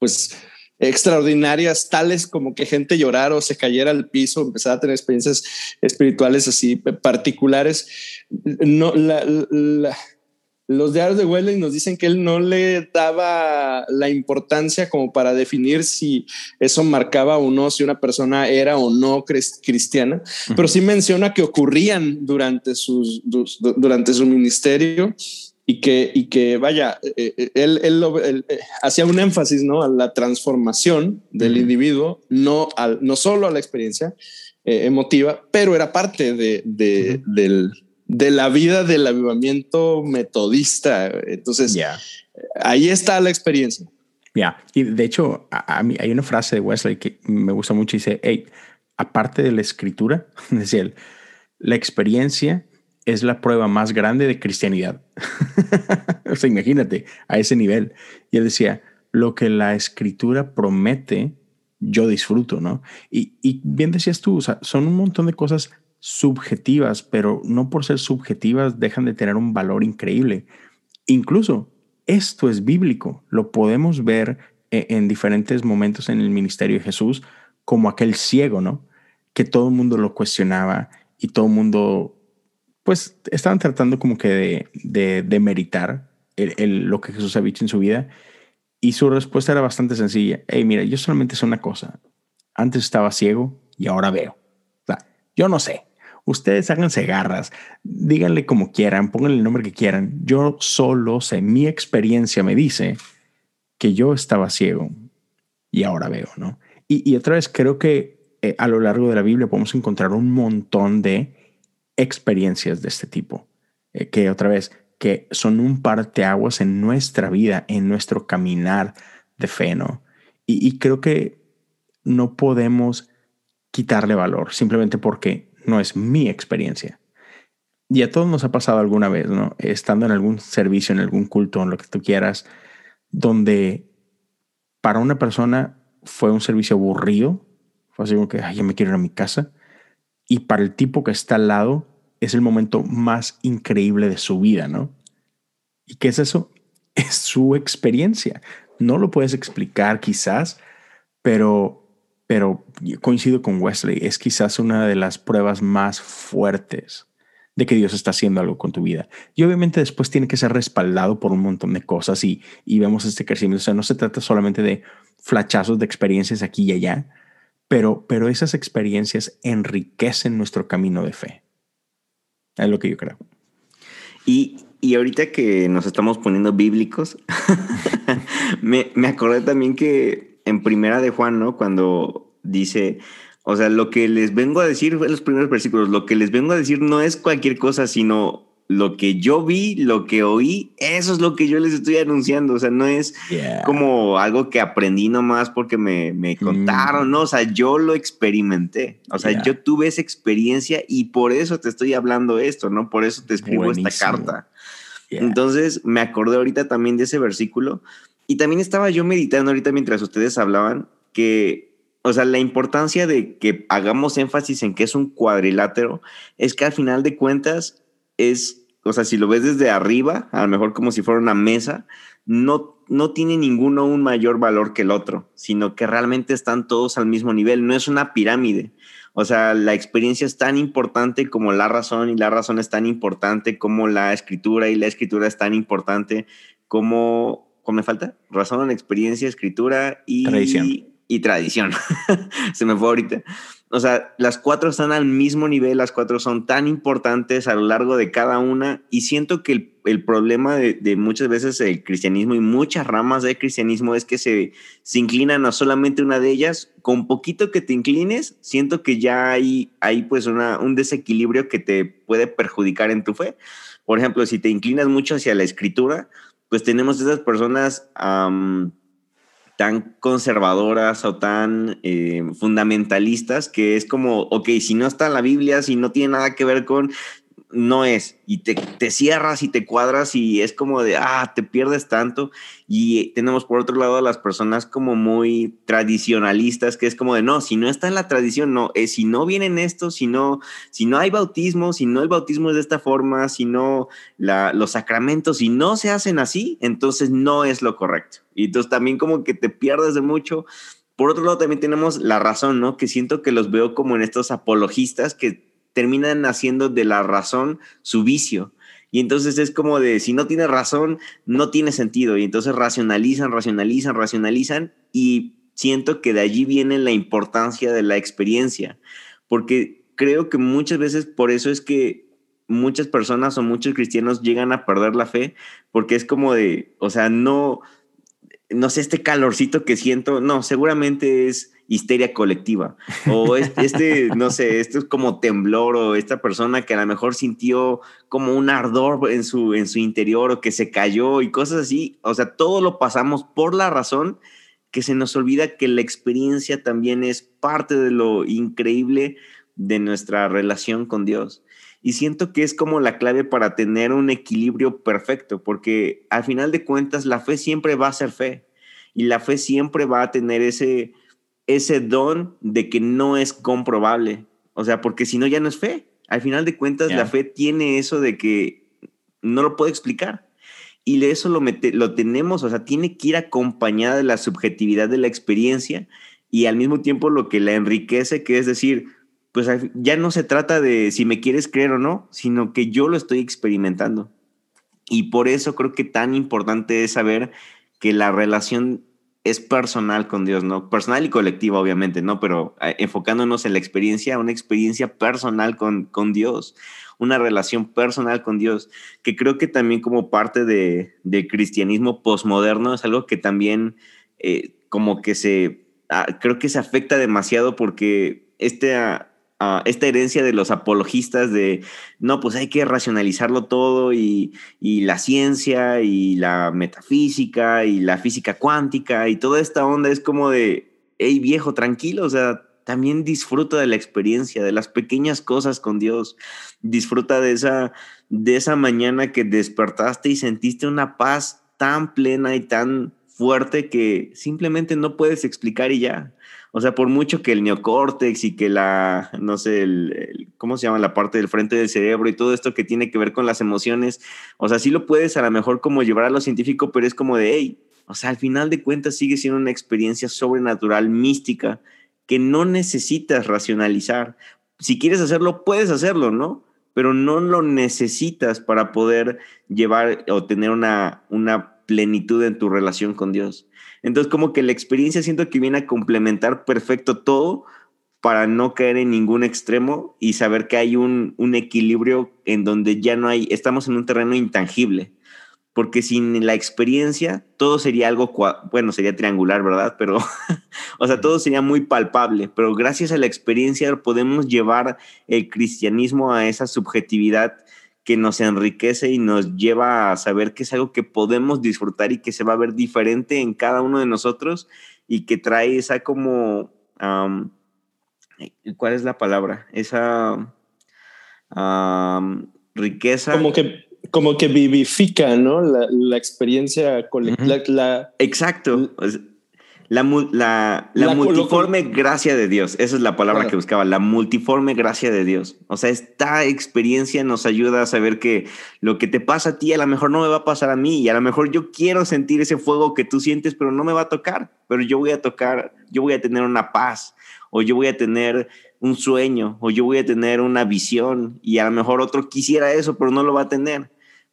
pues, extraordinarias, tales como que gente llorara o se cayera al piso, empezara a tener experiencias espirituales así particulares. No, los diarios de Wesley nos dicen que él no le daba la importancia como para definir si eso marcaba o no, si una persona era o no cristiana, pero sí menciona que ocurrían durante, sus, durante su ministerio y que, y que vaya, eh, eh, él, él, eh, hacía un énfasis ¿no? a la transformación del individuo, no, al, no solo a la experiencia emotiva, pero era parte de, de, del, de, la vida del avivamiento metodista. Entonces, ahí está la experiencia. Ya, y de hecho, a, mí hay una frase de Wesley que me gusta mucho y dice, hey, aparte de la escritura, decía la experiencia es la prueba más grande de cristianidad. o sea, imagínate a ese nivel. Y él decía, lo que la escritura promete, yo disfruto, ¿no? Y, bien decías tú, o sea, son un montón de cosas subjetivas, pero no por ser subjetivas dejan de tener un valor increíble. Incluso esto es bíblico, lo podemos ver en, en diferentes momentos en el ministerio de Jesús, como aquel ciego, ¿no? Que todo el mundo lo cuestionaba y todo el mundo pues estaban tratando como que de, de, de meritar lo que Jesús había dicho en su vida. Y su respuesta era bastante sencilla. Hey, mira, yo solamente sé una cosa. Antes estaba ciego y ahora veo. O sea, yo no sé. Ustedes háganse garras, díganle como quieran, pónganle el nombre que quieran. Yo solo sé, mi experiencia me dice que yo estaba ciego y ahora veo, ¿no? Y, y otra vez creo que eh, a lo largo de la Biblia podemos encontrar un montón de experiencias de este tipo, eh, que otra vez, que son un parteaguas en nuestra vida, en nuestro caminar de fe, ¿no? Y, creo que no podemos quitarle valor simplemente porque no es mi experiencia. Y a todos nos ha pasado alguna vez, ¿no? Estando en algún servicio, en algún culto, en lo que tú quieras, donde para una persona fue un servicio aburrido. Fue así como que, ay, ya me quiero ir a mi casa. Y para el tipo que está al lado, es el momento más increíble de su vida, ¿no? ¿Y qué es eso? Es su experiencia. No lo puedes explicar quizás, pero, pero coincido con Wesley, es quizás una de las pruebas más fuertes de que Dios está haciendo algo con tu vida. Y obviamente después tiene que ser respaldado por un montón de cosas y, y vemos este crecimiento. O sea, no se trata solamente de flachazos de experiencias aquí y allá, pero, pero esas experiencias enriquecen nuestro camino de fe. Es lo que yo creo. Y, y ahorita que nos estamos poniendo bíblicos, me, me acordé también que en primera de Juan, ¿no? Cuando dice, o sea, lo que les vengo a decir en los primeros versículos, lo que les vengo a decir no es cualquier cosa, sino lo que yo vi, lo que oí, eso es lo que yo les estoy anunciando. O sea, no es como algo que aprendí nomás porque me, me mm. contaron, no, o sea, yo lo experimenté. O sea, yo tuve esa experiencia y por eso te estoy hablando esto, ¿no? Por eso te escribo esta carta. Entonces, me acordé ahorita también de ese versículo y también estaba yo meditando ahorita mientras ustedes hablaban que o sea, la importancia de que hagamos énfasis en que es un cuadrilátero es que al final de cuentas es, o sea, si lo ves desde arriba, a lo mejor como si fuera una mesa, no, no tiene ninguno un mayor valor que el otro, sino que realmente están todos al mismo nivel, no es una pirámide. O sea, la experiencia es tan importante como la razón y la razón es tan importante como la escritura y la escritura es tan importante como, ¿cómo me falta? Razón, experiencia, escritura y... Tradición y tradición. Se me fue ahorita. O sea, las cuatro están al mismo nivel, las cuatro son tan importantes a lo largo de cada una y siento que el, problema de, muchas veces el cristianismo y muchas ramas del cristianismo es que se, se inclinan a solamente una de ellas. Con poquito que te inclines, siento que ya hay, hay pues una, un desequilibrio que te puede perjudicar en tu fe. Por ejemplo, si te inclinas mucho hacia la escritura, pues tenemos esas personas tan conservadoras o tan eh, fundamentalistas que es como, ok, si no está en la Biblia, si no tiene nada que ver con, no es. Y te, te, cierras y te cuadras y es como de, ah, te pierdes tanto. Y tenemos por otro lado a las personas como muy tradicionalistas, que es como de, no, si no está en la tradición, no, es si no vienen estos, si no, si no hay bautismo, si no el bautismo es de esta forma, si no la, los sacramentos, si no se hacen así, entonces no es lo correcto. Y entonces también como que te pierdes de mucho. Por otro lado, también tenemos la razón, ¿no? Que siento que los veo como en estos apologistas que terminan haciendo de la razón su vicio. Y entonces es como de, si no tiene razón, no tiene sentido. Y entonces racionalizan, racionalizan, racionalizan. Y siento que de allí viene la importancia de la experiencia. Porque creo que muchas veces por eso es que muchas personas o muchos cristianos llegan a perder la fe. Porque es como de, o sea, no, no sé, este calorcito que siento, no, seguramente es histeria colectiva. O este, no sé, esto es como temblor o esta persona que a lo mejor sintió como un ardor en su, en su interior o que se cayó y cosas así. O sea, todo lo pasamos por la razón que se nos olvida que la experiencia también es parte de lo increíble de nuestra relación con Dios. Y siento que es como la clave para tener un equilibrio perfecto, porque al final de cuentas la fe siempre va a ser fe y la fe siempre va a tener ese, ese don de que no es comprobable. O sea, porque si no ya no es fe. Al final de cuentas, la fe tiene eso de que no lo puede explicar. Y eso lo, lo tenemos, o sea, tiene que ir acompañada de la subjetividad de la experiencia y al mismo tiempo lo que la enriquece, que es decir, pues ya no se trata de si me quieres creer o no, sino que yo lo estoy experimentando. Y por eso creo que tan importante es saber que la relación es personal con Dios, ¿no? Personal y colectiva, obviamente, ¿no? Pero eh, enfocándonos en la experiencia, una experiencia personal con, con Dios, una relación personal con Dios, que creo que también como parte de, cristianismo posmoderno es algo que también eh, como que se, ah, creo que se afecta demasiado porque este esta herencia de los apologistas de, no, pues hay que racionalizarlo todo y, la ciencia y la metafísica y la física cuántica y toda esta onda es como de, hey viejo, tranquilo, o sea, también disfruta de la experiencia, de las pequeñas cosas con Dios, disfruta de esa, de esa mañana que despertaste y sentiste una paz tan plena y tan fuerte que simplemente no puedes explicar y ya. O sea, por mucho que el neocórtex y que la, no sé, el, ¿cómo se llama? La parte del frente del cerebro y todo esto que tiene que ver con las emociones, o sea, sí lo puedes a lo mejor como llevar a lo científico, pero es como de, hey, o sea, al final de cuentas sigue siendo una experiencia sobrenatural, mística, que no necesitas racionalizar. Si quieres hacerlo, puedes hacerlo, ¿no? Pero no lo necesitas para poder llevar o tener una, una plenitud en tu relación con Dios. Entonces, como que la experiencia siento que viene a complementar perfecto todo para no caer en ningún extremo y saber que hay un, un equilibrio en donde ya no hay, estamos en un terreno intangible. Porque sin la experiencia, todo sería algo, bueno, sería triangular, ¿verdad? Pero, o sea, todo sería muy palpable. Pero gracias a la experiencia podemos llevar el cristianismo a esa subjetividad que nos enriquece y nos lleva a saber que es algo que podemos disfrutar y que se va a ver diferente en cada uno de nosotros y que trae esa como, ¿cuál es la palabra? Esa riqueza. Como que, como que vivifica, ¿no? La, experiencia colectiva. Exacto. La, la, multiforme gracia de Dios, esa es la palabra que buscaba, la multiforme gracia de Dios. O sea, esta experiencia nos ayuda a saber que lo que te pasa a ti a lo mejor no me va a pasar a mí y a lo mejor yo quiero sentir ese fuego que tú sientes, pero no me va a tocar, pero yo voy a tocar, yo voy a tener una paz o yo voy a tener un sueño o yo voy a tener una visión y a lo mejor otro quisiera eso, pero no lo va a tener.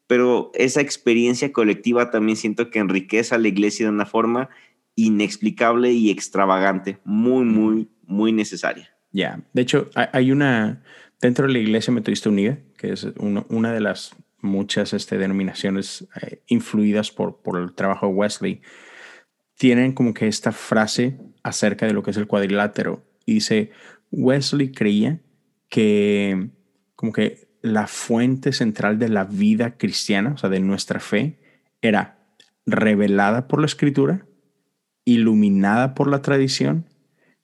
Pero esa experiencia colectiva también siento que enriquece a la iglesia de una forma inexplicable y extravagante, muy, muy, muy necesaria. Ya, de hecho, hay una, dentro de la Iglesia Metodista Unida, que es una de las muchas este, denominaciones eh, influidas por, por el trabajo de Wesley, tienen como que esta frase acerca de lo que es el cuadrilátero. Y dice, Wesley creía que como que la fuente central de la vida cristiana, o sea, de nuestra fe, era revelada por la escritura, iluminada por la tradición,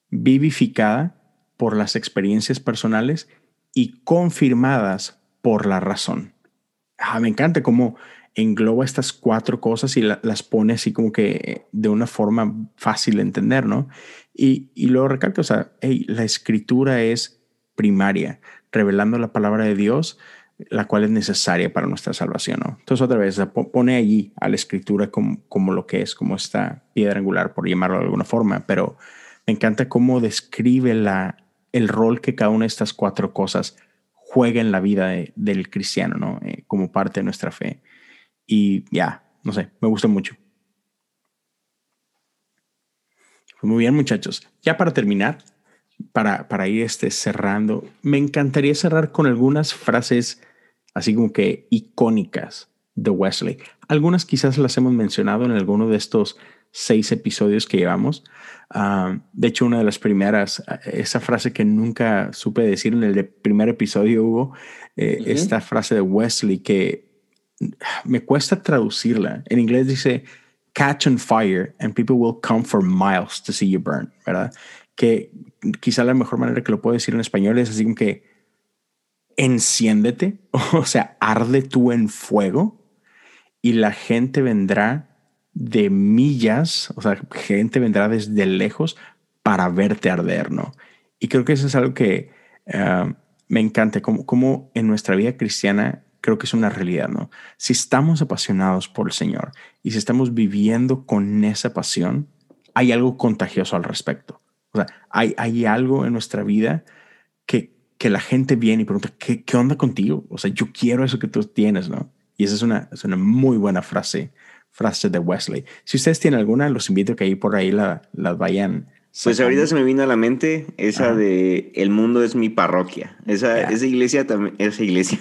vivificada por las experiencias personales y confirmadas por la razón. Ah, me encanta cómo engloba estas cuatro cosas y las pone así como que de una forma fácil de entender, ¿no? Y, y luego recalca, o sea, la escritura es primaria, revelando la palabra de Dios, la cual es necesaria para nuestra salvación. ¿no? Entonces, otra vez, pone allí a la escritura como, como lo que es, como esta piedra angular, por llamarlo de alguna forma, pero me encanta cómo describe la, el rol que cada una de estas cuatro cosas juega en la vida del cristiano, ¿no? Eh, como parte de nuestra fe. Y ya, no sé, me gusta mucho. Muy bien, muchachos. Ya para terminar, para, para ir este, cerrando, me encantaría cerrar con algunas frases así como que icónicas de Wesley. Algunas quizás las hemos mencionado en alguno de estos seis episodios que llevamos. Ah, de hecho, una de las primeras, esa frase que nunca supe decir en el primer episodio hubo, eh, esta frase de Wesley que me cuesta traducirla. En inglés dice, catch on fire and people will come for miles to see you burn, ¿verdad? Que quizá la mejor manera que lo puedo decir en español es así como que enciéndete, o sea, arde tú en fuego y la gente vendrá de millas, o sea, gente vendrá desde lejos para verte arder, ¿no? Y creo que eso es algo que ah, me encanta, como, como en nuestra vida cristiana creo que es una realidad, ¿no? Si estamos apasionados por el Señor y si estamos viviendo con esa pasión, hay algo contagioso al respecto. O sea, hay, hay algo en nuestra vida que, que la gente viene y pregunta, ¿qué, ¿qué, onda contigo? O sea, yo quiero eso que tú tienes, ¿no? Y esa es una, es una muy buena frase, frase de Wesley. Si ustedes tienen alguna, los invito a que ahí por ahí la, las vayan. Pues ahorita se me vino a la mente esa de el mundo es mi parroquia. Esa, esa iglesia también, esa iglesia,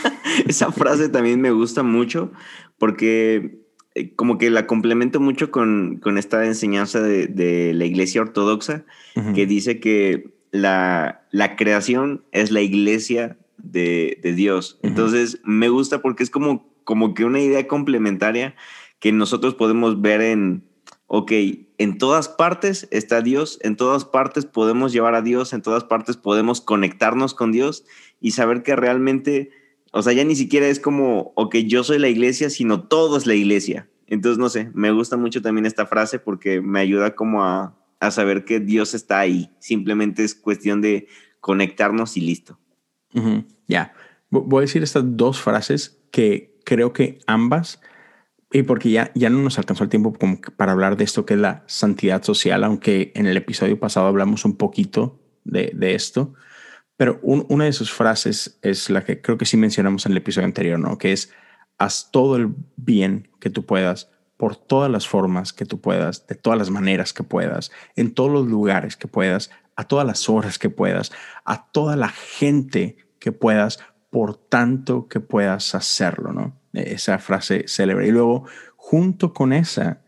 esa frase también me gusta mucho porque eh, como que la complemento mucho con, con esta enseñanza de, de, la iglesia ortodoxa que dice que la, la creación es la iglesia de, de Dios. Entonces, me gusta porque es como, como que una idea complementaria que nosotros podemos ver en, ok, en todas partes está Dios, en todas partes podemos llevar a Dios, en todas partes podemos conectarnos con Dios y saber que realmente, o sea, ya ni siquiera es como, ok, yo soy la iglesia, sino todo es la iglesia. Entonces, no sé, me gusta mucho también esta frase porque me ayuda como a, a saber que Dios está ahí. Simplemente es cuestión de conectarnos y listo. Ya. Voy a decir estas dos frases que creo que ambas, y porque ya, ya no nos alcanzó el tiempo para hablar de esto que es la santidad social, aunque en el episodio pasado hablamos un poquito de, de esto, pero una de sus frases es la que creo que sí mencionamos en el episodio anterior, ¿no? Que es, haz todo el bien que tú puedas por todas las formas que tú puedas, de todas las maneras que puedas, en todos los lugares que puedas, a todas las horas que puedas, a toda la gente que puedas, por tanto que puedas hacerlo, ¿no? Esa frase célebre. Y luego, junto con esa,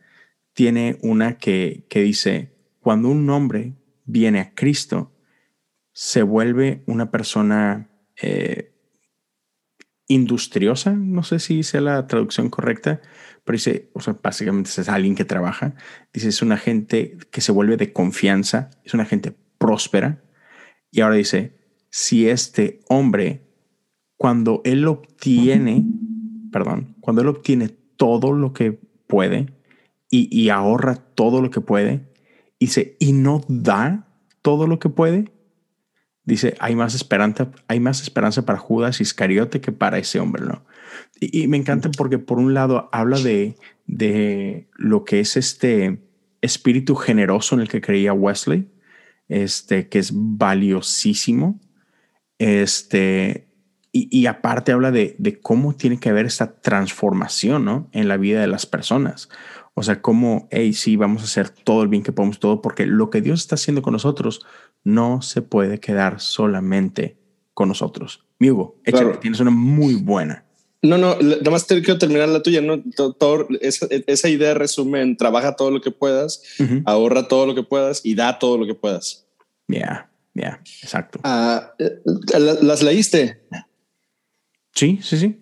tiene una que, que dice, cuando un hombre viene a Cristo, se vuelve una persona eh, industriosa, no sé si sea la traducción correcta, pero dice, o sea, básicamente es alguien que trabaja, dice, es una gente que se vuelve de confianza, es una gente próspera, y ahora dice, si este hombre, cuando él obtiene, perdón, cuando él obtiene todo lo que puede y, ahorra todo lo que puede, dice, y no da todo lo que puede, dice, hay más esperanza, hay más esperanza para Judas Iscariote que para ese hombre, ¿no? Y, me encanta porque por un lado habla de, de lo que es este espíritu generoso en el que creía Wesley, este, que es valiosísimo, este, y, aparte habla de, de, cómo tiene que haber esta transformación, ¿no? En la vida de las personas. O sea, cómo, hey, sí, vamos a hacer todo el bien que podemos, todo, porque lo que Dios está haciendo con nosotros no se puede quedar solamente con nosotros. Mi Hugo, échale, tienes una muy buena. No, no, nada más quiero terminar la tuya. ¿no? Todo, esa, idea resume en trabaja todo lo que puedas, ahorra todo lo que puedas y da todo lo que puedas. Ya, ya, exacto. Ah, eh, ¿Las leíste? Sí, sí, sí.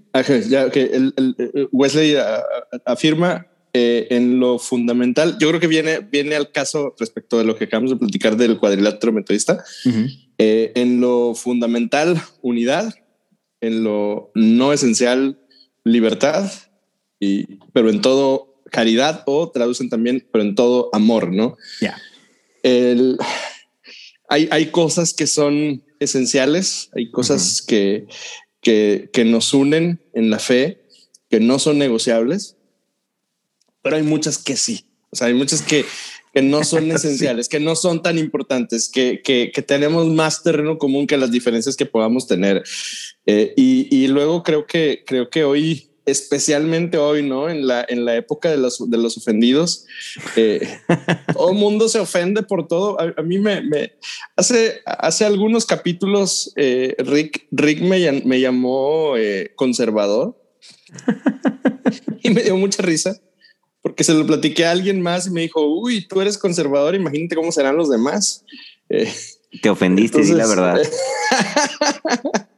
ya, que el, Wesley ah, afirma eh, en lo fundamental, yo creo que viene, viene al caso respecto de lo que acabamos de platicar del cuadrilátero metodista. Eh, en lo fundamental, unidad, en lo no esencial, libertad, y, pero en todo caridad. O traducen también, pero en todo amor, ¿no? Ya. Hay, hay cosas que son esenciales, hay cosas que, que, que nos unen en la fe, que no son negociables pero hay muchas que sí. O sea, hay muchas que, que no son esenciales, que no son tan importantes, que, que, que, tenemos más terreno común que las diferencias que podamos tener. Eh, y, y, luego creo que, creo que hoy, especialmente hoy, ¿no? En la, en la época de los, de los ofendidos, eh, todo mundo se ofende por todo. A, mí me, me, hace, hace algunos capítulos, eh, Rick, Rick me, me llamó conservador y me dio mucha risa porque se lo platiqué a alguien más y me dijo, uy, tú eres conservador, imagínate cómo serán los demás. Eh, Te ofendiste, sí, la verdad.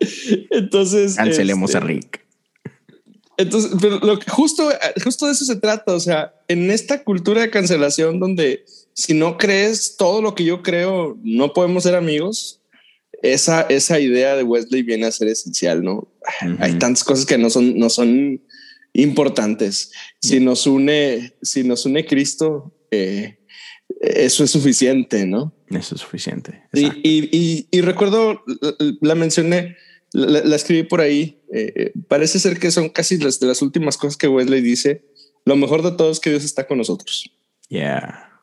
entonces... Cancelemos a este, Rick. Entonces, pero lo que justo, justo de eso se trata. O sea, en esta cultura de cancelación donde si no crees todo lo que yo creo, no podemos ser amigos. Esa, esa idea de Wesley viene a ser esencial, ¿no? Hay tantas cosas que no son, no son importantes. Si nos une, si nos une Cristo, eh, eso es suficiente, ¿no? Eso es suficiente. Y, recuerdo, la mencioné, la, escribí por ahí. Eh, parece ser que son casi las de las últimas cosas que Wesley dice. Lo mejor de todo es que Dios está con nosotros. Yeah.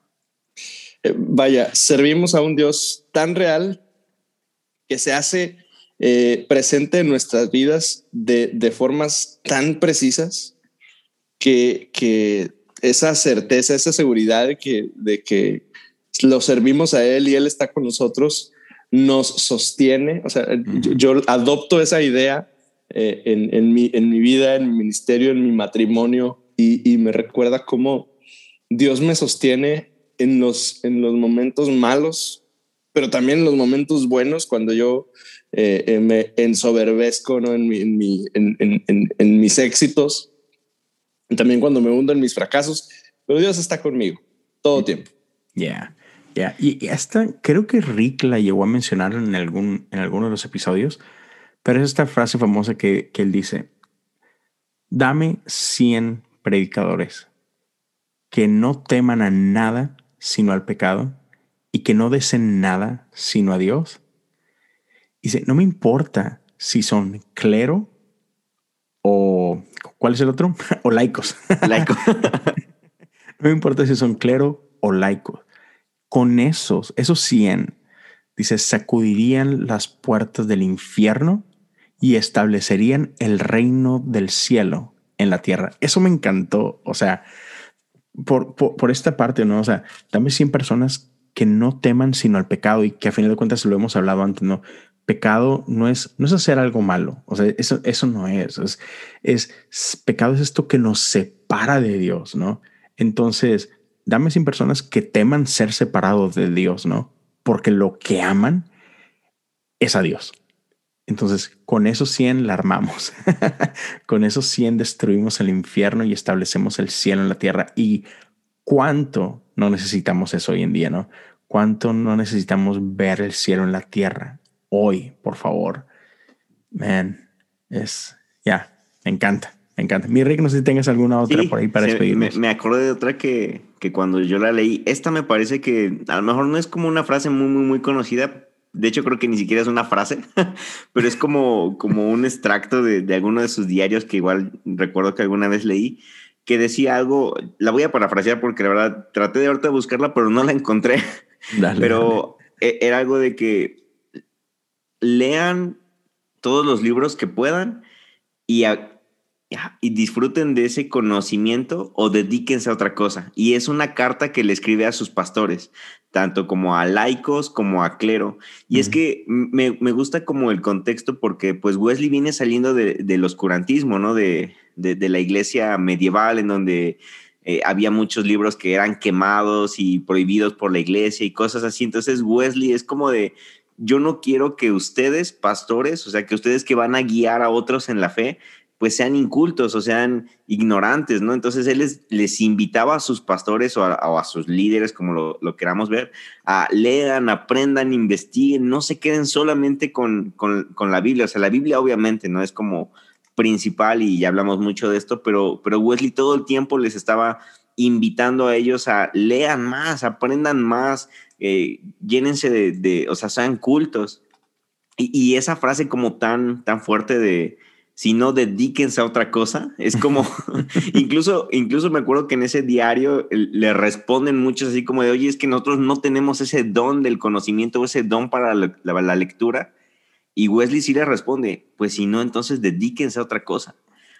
Eh, vaya, servimos a un Dios tan real que se hace eh, presente en nuestras vidas de, formas tan precisas que, que, esa certeza, esa seguridad de que, de que lo servimos a Él y Él está con nosotros, nos sostiene. O sea, yo, adopto esa idea eh, en, en, mi, en mi vida, en mi ministerio, en mi matrimonio y, y, me recuerda cómo Dios me sostiene en los, en los momentos malos, pero también en los momentos buenos, cuando yo eh, eh, me ensoberbezco ¿no? en, mi, en, mi, en, en, mis éxitos, también cuando me hundo en mis fracasos, pero Dios está conmigo todo el tiempo. Ya, ya. Y, hasta creo que Rick la llegó a mencionar en algún en alguno de los episodios, pero es esta frase famosa que, que él dice, dame 100 predicadores que no teman a nada sino al pecado y que no deseen nada sino a Dios. Dice, no me importa si son clero o ¿cuál es el otro? o laicos. Laico. no me importa si son clero o laicos. Con esos, esos 100, dice, sacudirían las puertas del infierno y establecerían el reino del cielo en la tierra. Eso me encantó. O sea, por, por, esta parte, ¿no? O sea, dame 100 personas que no teman sino al pecado y que a final de cuentas lo hemos hablado antes, ¿no? Pecado no es, no es hacer algo malo. O sea, eso, eso no es. es. Pecado es esto que nos separa de Dios, ¿no? Entonces, dame 100 personas que teman ser separados de Dios, ¿no? Porque lo que aman es a Dios. Entonces, con esos 100 la armamos. con esos 100 destruimos el infierno y establecemos el cielo en la tierra. Y cuánto no necesitamos eso hoy en día, ¿no? Cuánto no necesitamos ver el cielo en la tierra hoy, por favor. Man, es, ya, me encanta, me encanta. Mi Rick, no sé si tengas alguna otra por ahí para despedirnos. Me, me acordé de otra que, que cuando yo la leí, esta me parece que a lo mejor no es como una frase muy, muy, muy conocida, de hecho, creo que ni siquiera es una frase, pero es como, como un extracto de, de alguno de sus diarios que igual recuerdo que alguna vez leí, que decía algo, la voy a parafrasear porque la verdad traté de ahorita buscarla, pero no la encontré. pero e, era algo de que lean todos los libros que puedan y, y disfruten de ese conocimiento o dedíquense a otra cosa. Y es una carta que le escribe a sus pastores, tanto como a laicos como a clero. Y es que me, me, gusta como el contexto porque pues Wesley viene saliendo de, del oscurantismo, ¿no? De, de, de, la iglesia medieval en donde eh, había muchos libros que eran quemados y prohibidos por la iglesia y cosas así. Entonces Wesley es como de, yo no quiero que ustedes, pastores, o sea, que ustedes que van a guiar a otros en la fe, pues sean incultos o sean ignorantes, ¿no? Entonces él les, invitaba a sus pastores o a, sus líderes, como lo, lo, queramos ver, a lean, aprendan, investiguen, no se queden solamente con, con, con, la Biblia. O sea, la Biblia obviamente no es como principal y ya hablamos mucho de esto, pero, pero Wesley todo el tiempo les estaba invitando a ellos a lean más, aprendan más, eh, llénense de, de, o sea, sean cultos. Y, y esa frase como tan, tan fuerte de si no dedíquense a otra cosa. Es como, incluso, incluso me acuerdo que en ese diario le responden muchos así como de, oye, es que nosotros no tenemos ese don del conocimiento o ese don para la, la, lectura. Y Wesley sí le responde, pues si no, entonces dedíquense a otra cosa.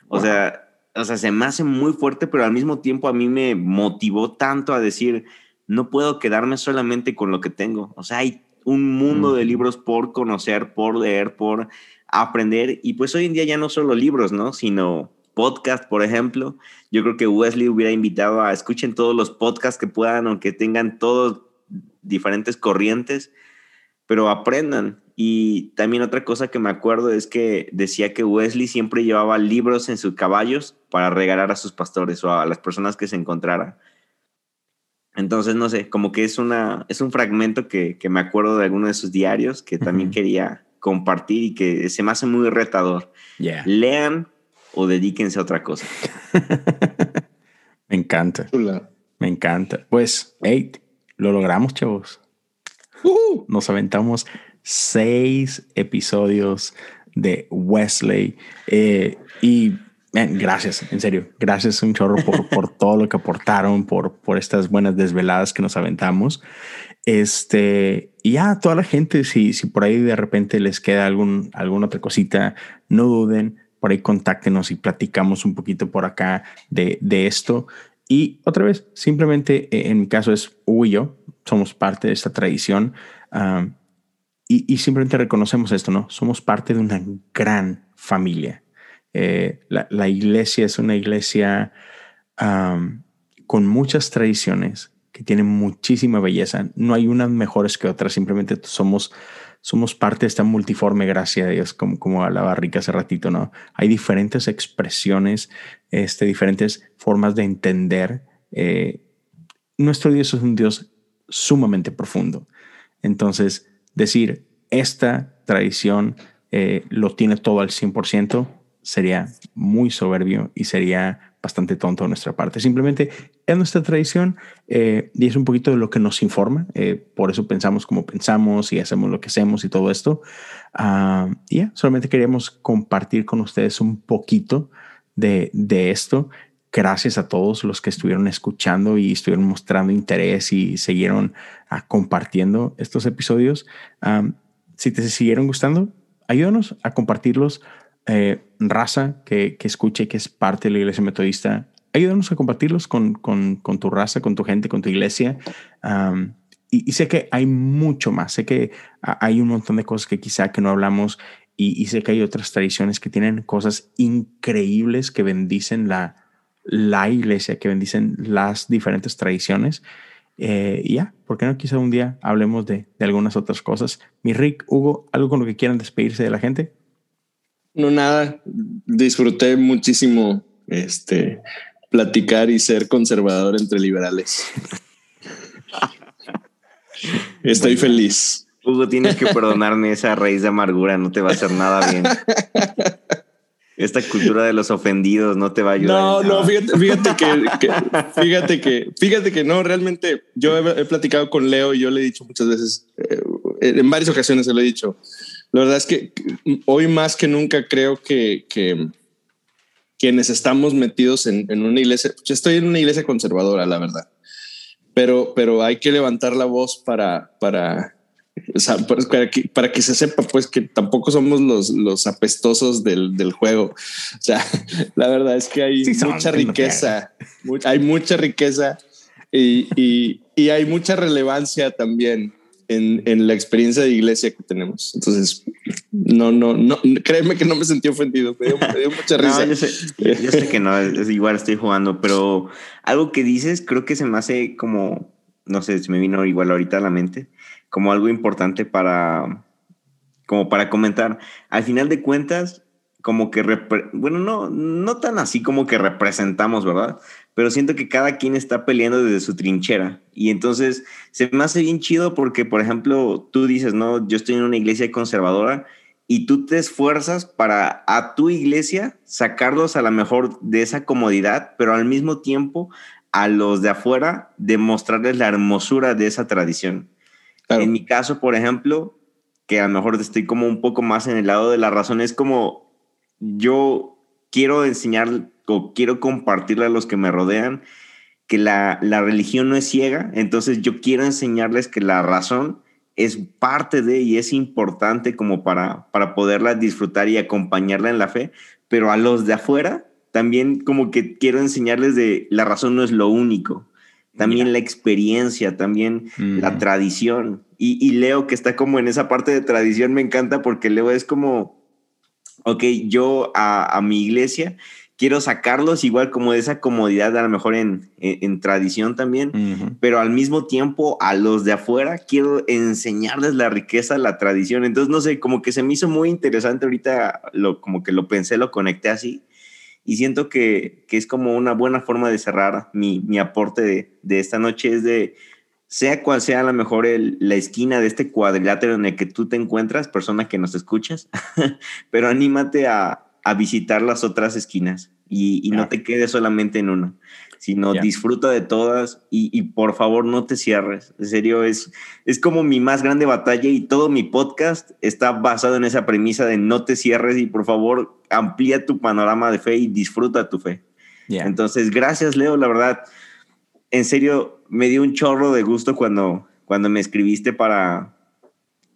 O sea, o sea, se me hace muy fuerte, pero al mismo tiempo a mí me motivó tanto a decir, no puedo quedarme solamente con lo que tengo. O sea, hay un mundo de libros por conocer, por leer, por aprender. Y pues hoy en día ya no solo libros, ¿no? Sino podcast, por ejemplo. Yo creo que Wesley hubiera invitado a escuchen todos los podcasts que puedan, aunque tengan todos diferentes corrientes, pero aprendan. Y también otra cosa que me acuerdo es que decía que Wesley siempre llevaba libros en sus caballos para regalar a sus pastores o a las personas que se encontraran. Entonces, no sé, como que es, una, es un fragmento que, que me acuerdo de alguno de sus diarios que también quería compartir y que se me hace muy retador. Lean o dedíquense a otra cosa. me encanta. Me encanta. Pues, hey, lo logramos, chavos. Uh, nos aventamos seis episodios de Wesley. Eh, y gracias, en serio. Gracias un chorro por, por todo lo que aportaron, por, por estas buenas desveladas que nos aventamos. Este, y ya toda la gente, si, si por ahí de repente les queda algún, alguna otra cosita, no duden, por ahí contáctenos y platicamos un poquito por acá de, de esto. Y otra vez, simplemente eh, en mi caso es Hugo y yo, somos parte de esta tradición um, y, y, simplemente reconocemos esto, ¿no? Somos parte de una gran familia. Eh, la, iglesia es una iglesia con muchas tradiciones, que tienen muchísima belleza. No hay unas mejores que otras, simplemente somos, somos parte de esta multiforme gracia de Dios, como, como hablaba Rica hace ratito, ¿no? Hay diferentes expresiones, este, diferentes formas de entender. Eh, nuestro Dios es un Dios sumamente profundo. Entonces, decir, esta tradición eh, lo tiene todo al 100%, sería muy soberbio y sería bastante tonto de nuestra parte. Simplemente es nuestra tradición eh, y es un poquito de lo que nos informa. Eh, por eso pensamos como pensamos y hacemos lo que hacemos y todo esto. Ah, y ya, solamente queríamos compartir con ustedes un poquito de, de esto. Gracias a todos los que estuvieron escuchando y estuvieron mostrando interés y siguieron ah, compartiendo estos episodios. Ah, si te siguieron gustando, ayúdanos a compartirlos eh, raza que, que, escuche, que es parte de la iglesia metodista, ayúdanos a compartirlos con, con, con tu raza, con tu gente, con tu iglesia. y, sé que hay mucho más, sé que hay un montón de cosas que quizá que no hablamos y, sé que hay otras tradiciones que tienen cosas increíbles que bendicen la, la iglesia, que bendicen las diferentes tradiciones. Eh, ya, ¿por qué no quizá un día hablemos de, de algunas otras cosas? Mi Rick, Hugo, ¿algo con lo que quieran despedirse de la gente? No, nada. Disfruté muchísimo este platicar y ser conservador entre liberales. Estoy feliz. Hugo, tienes que perdonarme esa raíz de amargura, no te va a hacer nada bien. Esta cultura de los ofendidos no te va a ayudar. No, no, fíjate, fíjate que, fíjate que, fíjate que no, realmente yo he, platicado con Leo y yo le he dicho muchas veces, eh, en varias ocasiones se lo he dicho, la verdad es que hoy más que nunca creo que, quienes estamos metidos en, una iglesia, yo estoy en una iglesia conservadora, la verdad, pero, pero hay que levantar la voz para, para, para, que, para que se sepa pues que tampoco somos los, los apestosos del, del juego. O sea, la verdad es que hay mucha riqueza, hay mucha riqueza y, y, y hay mucha relevancia también en, la experiencia de iglesia que tenemos. Entonces, no, no, no, créeme que no me sentí ofendido, me dio, mucha risa. yo, sé, que no, es, igual estoy jugando, pero algo que dices creo que se me hace como, no sé, se me vino igual ahorita a la mente, como algo importante para, como para comentar. Al final de cuentas, como que, bueno, no, no tan así como que representamos, ¿verdad? Pero siento que cada quien está peleando desde su trinchera. Y entonces se me hace bien chido porque, por ejemplo, tú dices, no, yo estoy en una iglesia conservadora y tú te esfuerzas para a tu iglesia sacarlos a la mejor de esa comodidad, pero al mismo tiempo a los de afuera demostrarles la hermosura de esa tradición. En mi caso, por ejemplo, que a lo mejor estoy como un poco más en el lado de la razón, es como yo quiero enseñar o quiero compartirle a los que me rodean que la, religión no es ciega, entonces yo quiero enseñarles que la razón es parte de y es importante como para, para poderla disfrutar y acompañarla en la fe, pero a los de afuera también como que quiero enseñarles de la razón no es lo único, también la experiencia, también la tradición. Y, y Leo que está como en esa parte de tradición me encanta porque Leo es como ok, yo a, mi iglesia quiero sacarlos igual como de esa comodidad, a lo mejor en, en, tradición también, pero al mismo tiempo a los de afuera quiero enseñarles la riqueza, la tradición. Entonces, no sé, como que se me hizo muy interesante ahorita, lo, como que lo pensé, lo conecté así. Y siento que, que es como una buena forma de cerrar mi, mi aporte de, de esta noche, es de sea cual sea a lo mejor la esquina de este cuadrilátero en el que tú te encuentras, persona que nos escuchas, pero anímate a, visitar las otras esquinas y, no te quedes solamente en una, sino disfruta de todas y, por favor no te cierres. En serio, es, es como mi más grande batalla y todo mi podcast está basado en esa premisa de no te cierres y por favor amplía tu panorama de fe y disfruta tu fe. Entonces, gracias Leo, la verdad en serio, me dio un chorro de gusto cuando, cuando me escribiste para,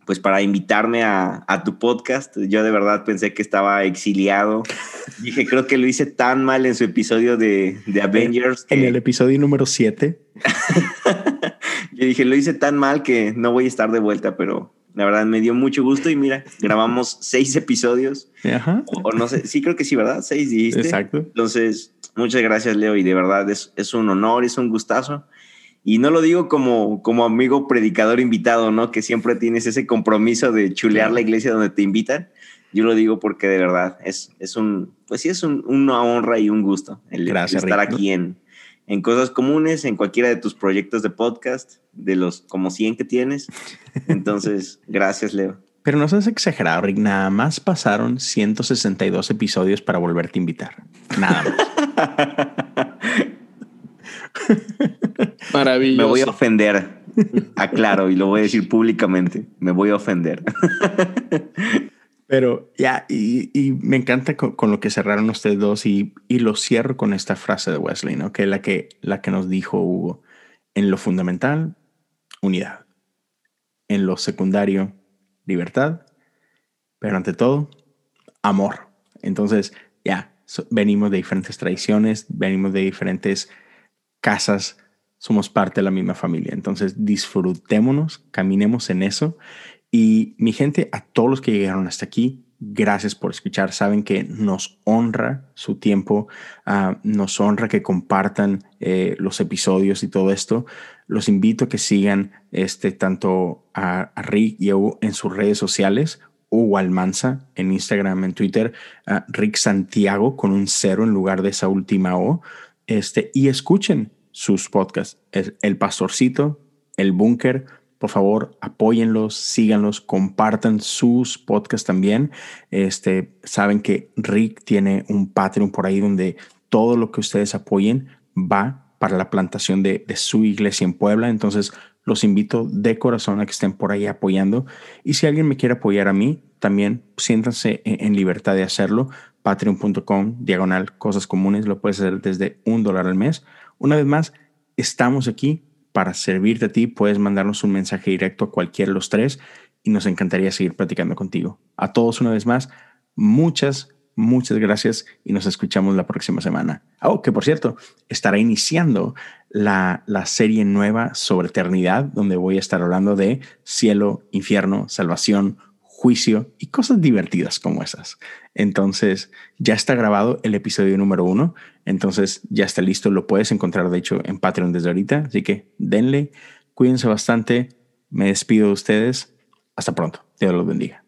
pues para invitarme a, a, tu podcast. Yo de verdad pensé que estaba exiliado. Dije, creo que lo hice tan mal en su episodio de, de Avengers. En el episodio número 7. Yo dije, lo hice tan mal que no voy a estar de vuelta, pero la verdad me dio mucho gusto y mira, grabamos seis episodios. Ajá. O, no sé, sí creo que sí, ¿verdad? Seis dijiste. Exacto. Entonces, Muchas gracias, Leo, y de verdad es, es un honor, es un gustazo. Y no lo digo como, como amigo predicador invitado, ¿no? Que siempre tienes ese compromiso de chulear la iglesia donde te invitan. Yo lo digo porque de verdad es, es un, pues sí, es un, una honra y un gusto el, estar aquí en, en Cosas Comunes, en cualquiera de tus proyectos de podcast, de los como 100 que tienes. Entonces, gracias, Leo. Pero no seas exagerado, Rick. Nada más pasaron 162 episodios para volverte a invitar. Nada más. Maravilloso. Me voy a ofender. Aclaro y lo voy a decir públicamente. Me voy a ofender. Pero ya, y, me encanta con, lo que cerraron ustedes dos y, y, lo cierro con esta frase de Wesley, ¿no? Que es la que, la que nos dijo Hugo. En lo fundamental, unidad. En lo secundario, libertad. Pero ante todo, amor. Entonces, ya, venimos de diferentes tradiciones, venimos de diferentes casas, somos parte de la misma familia. Entonces, disfrutémonos, caminemos en eso y mi gente, a todos los que llegaron hasta aquí, gracias por escuchar. Saben que nos honra su tiempo, uh, nos honra que compartan eh, los episodios y todo esto. Los invito a que sigan este, tanto a, Rick y a Hugo en sus redes sociales. Hugo Almanza en Instagram, en Twitter, uh, Rick Santiago con un cero en lugar de esa última O. Este, y escuchen sus podcasts. El Pastorcito, El Búnker, por favor, apóyenlos, síganlos, compartan sus podcasts también. Este, saben que Rick tiene un Patreon por ahí donde todo lo que ustedes apoyen va para la plantación de, su iglesia en Puebla. Entonces, los invito de corazón a que estén por ahí apoyando. Y si alguien me quiere apoyar a mí, también siéntanse en libertad de hacerlo. Patreon.com, diagonal, cosas comunes, lo puedes hacer desde un dólar al mes. Una vez más, estamos aquí para servirte a ti, puedes mandarnos un mensaje directo a cualquiera de los tres y nos encantaría seguir platicando contigo. A todos una vez más, muchas, muchas gracias y nos escuchamos la próxima semana. Oh, que por cierto, estará iniciando la, la serie nueva sobre eternidad, donde voy a estar hablando de cielo, infierno, salvación, juicio y cosas divertidas como esas. Entonces, ya está grabado el episodio número uno. Entonces, ya está listo. Lo puedes encontrar, de hecho, en Patreon desde ahorita. Así que denle, cuídense bastante. Me despido de ustedes. Hasta pronto. Dios los bendiga.